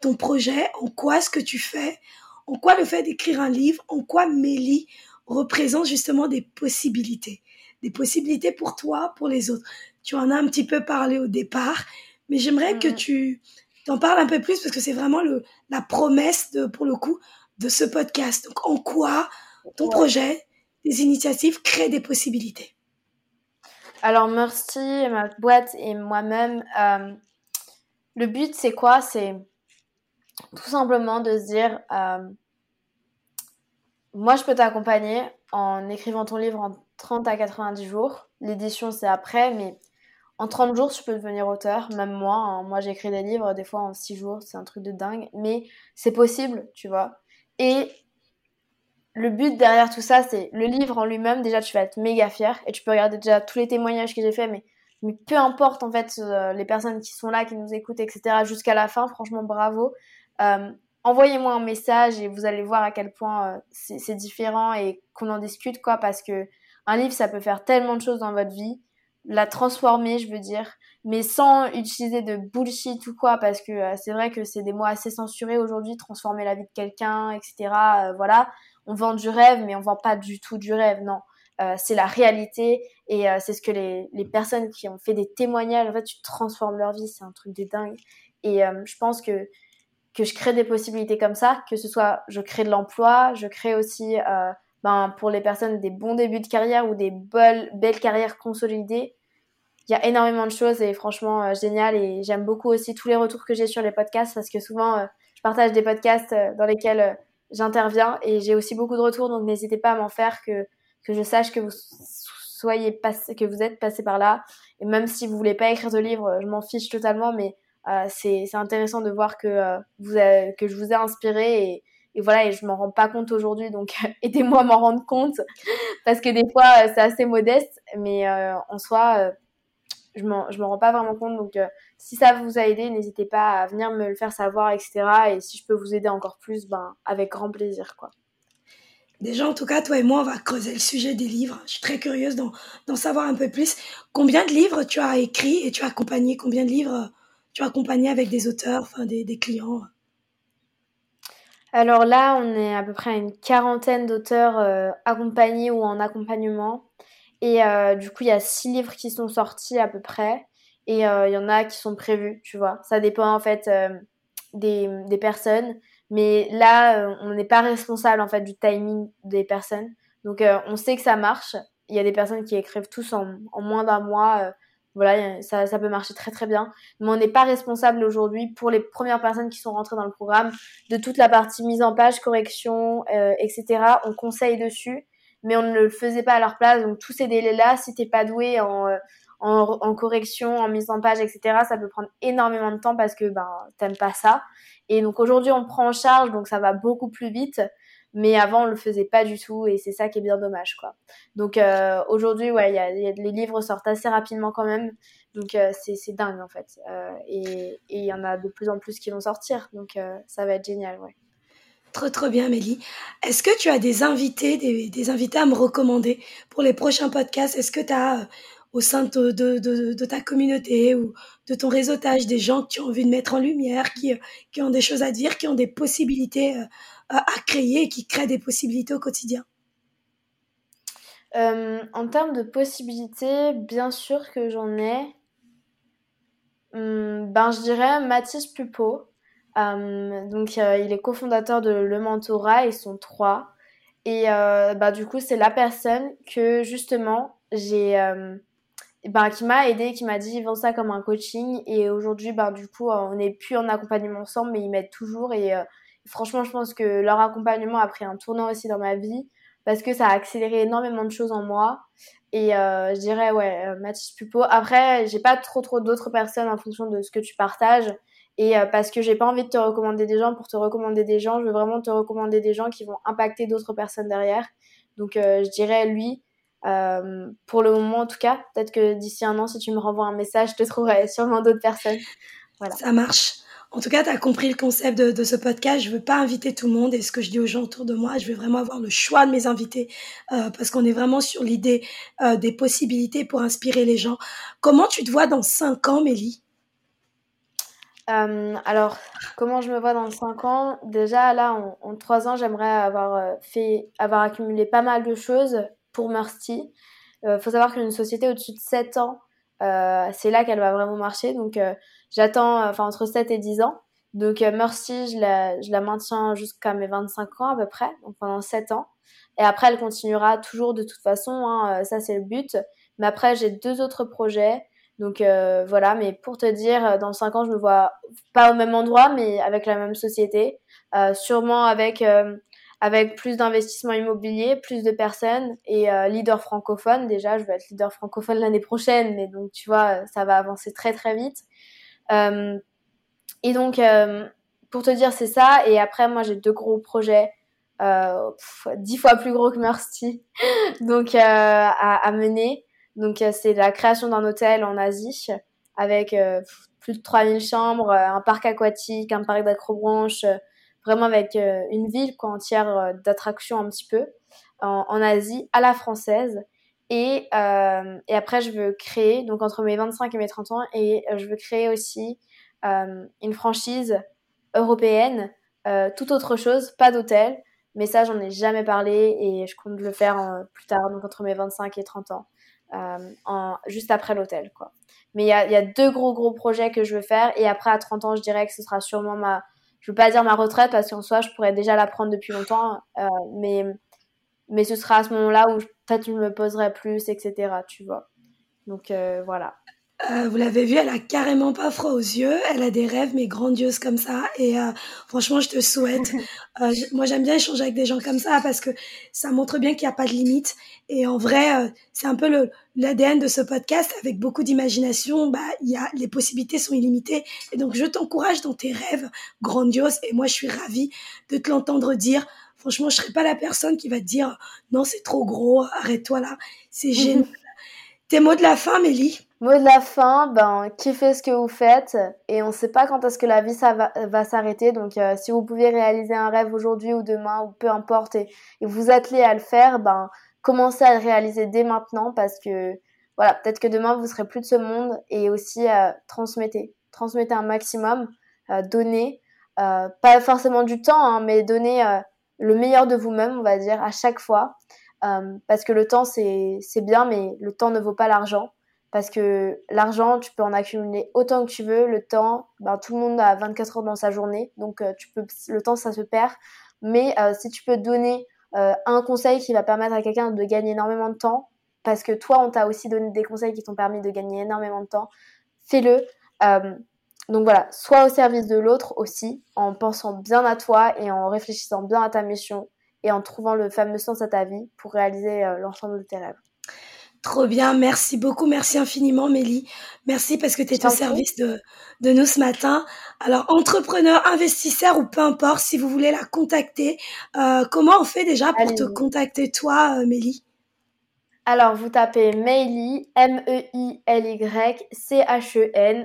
ton projet, en quoi ce que tu fais, en quoi le fait d'écrire un livre, en quoi Mélie représente justement des possibilités, des possibilités pour toi, pour les autres. Tu en as un petit peu parlé au départ, mais j'aimerais que tu t'en parles un peu plus parce que c'est vraiment le la promesse de pour le coup de ce podcast. Donc en quoi ton projet, tes initiatives créent des possibilités? Alors, Mercy, ma boîte et moi-même, euh, Le but, c'est quoi? C'est tout simplement de se dire, euh, moi, je peux t'accompagner en écrivant ton livre en 30 à 90 jours. L'édition, c'est après, mais en 30 jours, tu peux devenir auteur. Même moi, hein. moi, j'écris des livres des fois en 6 jours, c'est un truc de dingue. Mais c'est possible, tu vois. Le but derrière tout ça, c'est le livre en lui-même. Déjà, tu vas être méga fier et tu peux regarder déjà tous les témoignages que j'ai fait, mais, peu importe en fait euh, les personnes qui sont là, qui nous écoutent, etc. Jusqu'à la fin, franchement, bravo. Euh, envoyez-moi un message et vous allez voir à quel point euh, c'est différent et qu'on en discute quoi, parce que un livre, ça peut faire tellement de choses dans votre vie, la transformer, je veux dire, mais sans utiliser de bullshit ou quoi, parce que c'est vrai que c'est des mots assez censurés aujourd'hui, transformer la vie de quelqu'un, etc. voilà on vend du rêve, mais on vend pas du tout du rêve, non. Euh, c'est la réalité et euh, c'est ce que les, les, personnes qui ont fait des témoignages, en fait, tu transformes leur vie, c'est un truc de dingue. Et euh, je pense que que je crée des possibilités comme ça, que ce soit je crée de l'emploi, je crée aussi ben, pour les personnes des bons débuts de carrière ou des belles, belles carrières consolidées. Il y a énormément de choses et franchement génial. Et j'aime beaucoup aussi tous les retours que j'ai sur les podcasts parce que souvent je partage des podcasts dans lesquels j'interviens et j'ai aussi beaucoup de retours, donc n'hésitez pas à m'en faire que, que je sache que vous soyez passé, que vous êtes passé par là. Et même si vous voulez pas écrire de livre, je m'en fiche totalement, mais euh, c'est intéressant de voir que, euh, vous que je vous ai inspiré et, et voilà, et je m'en rends pas compte aujourd'hui, donc aidez-moi à m'en rendre compte, parce que des fois euh, c'est assez modeste, mais en soi, je m'en rends pas vraiment compte, donc si ça vous a aidé, n'hésitez pas à venir me le faire savoir, etc. Et si je peux vous aider encore plus, ben, avec grand plaisir, quoi. Déjà, en tout cas, toi et moi, on va creuser le sujet des livres. Je suis très curieuse d'en savoir un peu plus. Combien de livres tu as écrit et tu as accompagné? Combien de livres tu as accompagné avec des auteurs, enfin des, des clients? Alors là, on est à peu près à une quarantaine d'auteurs euh, accompagnés ou en accompagnement. Et euh, du coup, il y a six livres qui sont sortis à peu près et il euh, y en a qui sont prévus, tu vois. Ça dépend en fait euh, des, des, personnes, mais là, euh, on n'est pas responsable en fait du timing des personnes. Donc, on sait que ça marche. Il y a des personnes qui écrivent tous en, en moins d'un mois. voilà, ça, ça peut marcher très très bien. Mais on n'est pas responsable aujourd'hui pour les premières personnes qui sont rentrées dans le programme de toute la partie mise en page, correction, etc. On conseille dessus, mais on ne le faisait pas à leur place. Donc tous ces délais-là, si t'es pas doué en en, correction, en mise en page, etc. Ça peut prendre énormément de temps parce que ben t'aimes pas ça. Et donc aujourd'hui on prend en charge, donc ça va beaucoup plus vite. Mais avant on le faisait pas du tout et c'est ça qui est bien dommage quoi. Donc euh, aujourd'hui ouais, y a, y a, les livres sortent assez rapidement quand même, donc euh, c'est dingue en fait. Euh, et il y en a de plus en plus qui vont sortir, donc euh, ça va être génial ouais. Trop bien Mélie. Est-ce que tu as des invités, des, invités à me recommander pour les prochains podcasts? Est-ce que tu as au sein de, ta communauté ou de ton réseautage, des gens qui ont envie de mettre en lumière, qui, qui ont des choses à dire, qui ont des possibilités euh, à créer qui créent des possibilités au quotidien? Euh, En termes de possibilités, bien sûr que j'en ai. Hum, ben, je dirais Mathis Pupo. Euh, donc, il est cofondateur de Le Mentorat, ils sont trois. Et bah, du coup, c'est la personne que justement j'ai ben, qui m'a aidé, qui m'a dit vends ça comme un coaching. Et aujourd'hui, ben, du coup, on n'est plus en accompagnement ensemble, mais ils m'aident toujours. Et euh, franchement, je pense que leur accompagnement a pris un tournant aussi dans ma vie parce que ça a accéléré énormément de choses en moi. Et euh, je dirais, ouais, euh, Mathis Pupo. Après, j'ai pas trop trop d'autres personnes en fonction de ce que tu partages. Et parce que j'ai pas envie de te recommander des gens pour te recommander des gens, je veux vraiment te recommander des gens qui vont impacter d'autres personnes derrière. Donc je dirais lui, euh, pour le moment, en tout cas, peut-être que d'ici un an, si tu me renvoies un message, je te trouverai sûrement d'autres personnes. Voilà. Ça marche. En tout cas, tu as compris le concept de, de, ce podcast. Je veux pas inviter tout le monde et ce que je dis aux gens autour de moi, je veux vraiment avoir le choix de mes invités euh, parce qu'on est vraiment sur l'idée euh, des possibilités pour inspirer les gens. Comment tu te vois dans 5 ans, Mélie? Euh, alors, comment je me vois dans 5 ans? Déjà, là, en, en 3 ans, j'aimerais avoir euh, fait, avoir accumulé pas mal de choses pour Mercy. Il euh, faut savoir qu'une société au-dessus de 7 ans, euh, c'est là qu'elle va vraiment marcher. Donc euh, j'attends enfin entre 7 et 10 ans. Donc Mercy, je la, je la maintiens jusqu'à mes 25 ans à peu près, donc pendant 7 ans. Et après, elle continuera toujours de toute façon, hein, ça c'est le but. Mais après, j'ai deux autres projets. Donc voilà, mais pour te dire, dans 5 ans, je me vois pas au même endroit, mais avec la même société. sûrement avec avec plus d'investissements immobiliers, plus de personnes et euh, leader francophone. Déjà, je vais être leader francophone l'année prochaine, mais donc tu vois, ça va avancer très très vite. Euh, et donc, euh, pour te dire, c'est ça. Et après, moi, j'ai deux gros projets, euh, dix fois plus gros que Mercy, donc euh, à, à, mener. Donc, c'est la création d'un hôtel en Asie avec plus de 3000 chambres, un parc aquatique, un parc d'acrobranche vraiment avec euh, une ville quoi, entière euh, d'attractions un petit peu en, en, Asie à la française. Et, euh, et après, je veux créer, donc entre mes 25 et mes 30 ans, et je veux créer aussi euh, une franchise européenne, euh, tout autre chose, pas d'hôtel. Mais ça, j'en ai jamais parlé et je compte le faire plus tard, donc entre mes 25 et 30 ans, en, juste après l'hôtel. quoi. Mais il y a, y a deux gros, gros projets que je veux faire. Et après, à 30 ans, je dirais que ce sera sûrement ma, je veux pas dire ma retraite parce qu'en soi, je pourrais déjà la prendre depuis longtemps, euh, mais, mais ce sera à ce moment-là où peut-être je me poserai plus, etc. Tu vois. Donc euh, voilà. Euh, vous l'avez vu, elle a carrément pas froid aux yeux. Elle a des rêves, mais grandioses comme ça. Et euh, franchement, je te souhaite. Euh, moi, j'aime bien échanger avec des gens comme ça parce que ça montre bien qu'il n'y a pas de limite. Et en vrai, euh, c'est un peu le l'ADN de ce podcast. Avec beaucoup d'imagination, bah, il y a les possibilités sont illimitées. Et donc, je t'encourage dans tes rêves grandioses. Et moi, je suis ravie de te l'entendre dire. Franchement, je serais pas la personne qui va te dire non, c'est trop gros, arrête-toi là. C'est génial. Tes mots de la fin, Mélie? Mot de la fin, ben, kiffez ce que vous faites et on ne sait pas quand est-ce que la vie ça va, va s'arrêter. Donc, euh, si vous pouvez réaliser un rêve aujourd'hui ou demain ou peu importe et, vous attelez à le faire, ben, commencez à le réaliser dès maintenant parce que voilà, peut-être que demain vous serez plus de ce monde et aussi euh, transmettez, transmettez un maximum, euh, donnez, euh, pas forcément du temps, hein, mais donnez le meilleur de vous-même, on va dire, à chaque fois. parce que le temps c'est bien, mais le temps ne vaut pas l'argent parce que l'argent, tu peux en accumuler autant que tu veux. Le temps, ben, tout le monde a 24 heures dans sa journée, donc euh, tu peux, le temps, ça se perd. Mais euh, si tu peux donner euh, un conseil qui va permettre à quelqu'un de gagner énormément de temps, parce que toi, on t'a aussi donné des conseils qui t'ont permis de gagner énormément de temps, fais-le. donc voilà, sois au service de l'autre aussi, en pensant bien à toi et en réfléchissant bien à ta mission et en trouvant le fameux sens à ta vie pour réaliser l'ensemble de tes rêves. Trop bien, merci beaucoup, merci infiniment Mélie. Merci parce que tu es au service de, de nous ce matin. Alors, entrepreneur, investisseur ou peu importe, si vous voulez la contacter, euh, comment on fait déjà pour te contacter toi, euh, Mélie? Alors, vous tapez Meili, M-E-I-L-Y-C-H-E-N.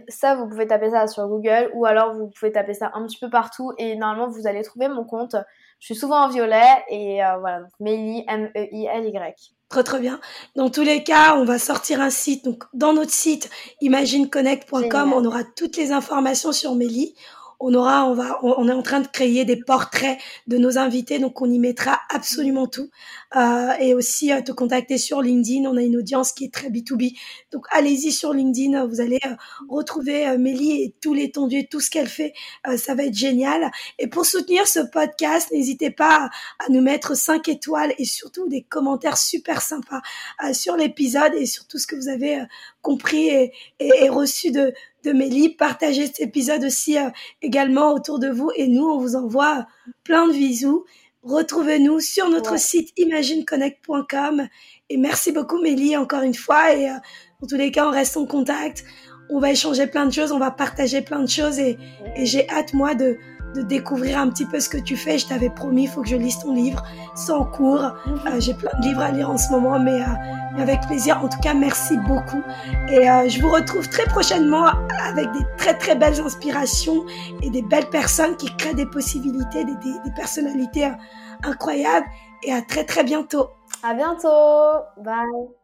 Ça, vous pouvez taper ça sur Google ou alors vous pouvez taper ça un petit peu partout et normalement, vous allez trouver mon compte. Je suis souvent en violet et euh, voilà, donc Meili, M-E-I-L-Y. Très très bien. Dans tous les cas, on va sortir un site. Donc dans notre site imagineconnect.com, on aura toutes les informations sur Mélie on aura, on va, on, est en train de créer des portraits de nos invités, donc on y mettra absolument tout. Euh, et aussi euh, te contacter sur LinkedIn, on a une audience qui est très B2B, donc allez-y sur LinkedIn, vous allez euh, retrouver euh, Mélie et tout l'étendue tout ce qu'elle fait, ça va être génial. Et pour soutenir ce podcast, n'hésitez pas à, nous mettre 5 étoiles et surtout des commentaires super sympas sur l'épisode et sur tout ce que vous avez compris et reçu de de Mélie. Partagez cet épisode aussi euh, également autour de vous. Et nous, on vous envoie plein de bisous. Retrouvez-nous sur notre site imagineconnect.com. Et merci beaucoup Mélie encore une fois. Et euh, en tous les cas, on reste en contact. On va échanger plein de choses, on va partager plein de choses. Et, et j'ai hâte, moi, de, de découvrir un petit peu ce que tu fais. Je t'avais promis, il faut que je lise ton livre. sans cours. Euh, j'ai plein de livres à lire en ce moment, mais, euh, avec plaisir. En tout cas, merci beaucoup. Et euh, je vous retrouve très prochainement avec des très très belles inspirations et des belles personnes qui créent des possibilités, des, des, des personnalités incroyables. Et à très très bientôt. À bientôt. Bye.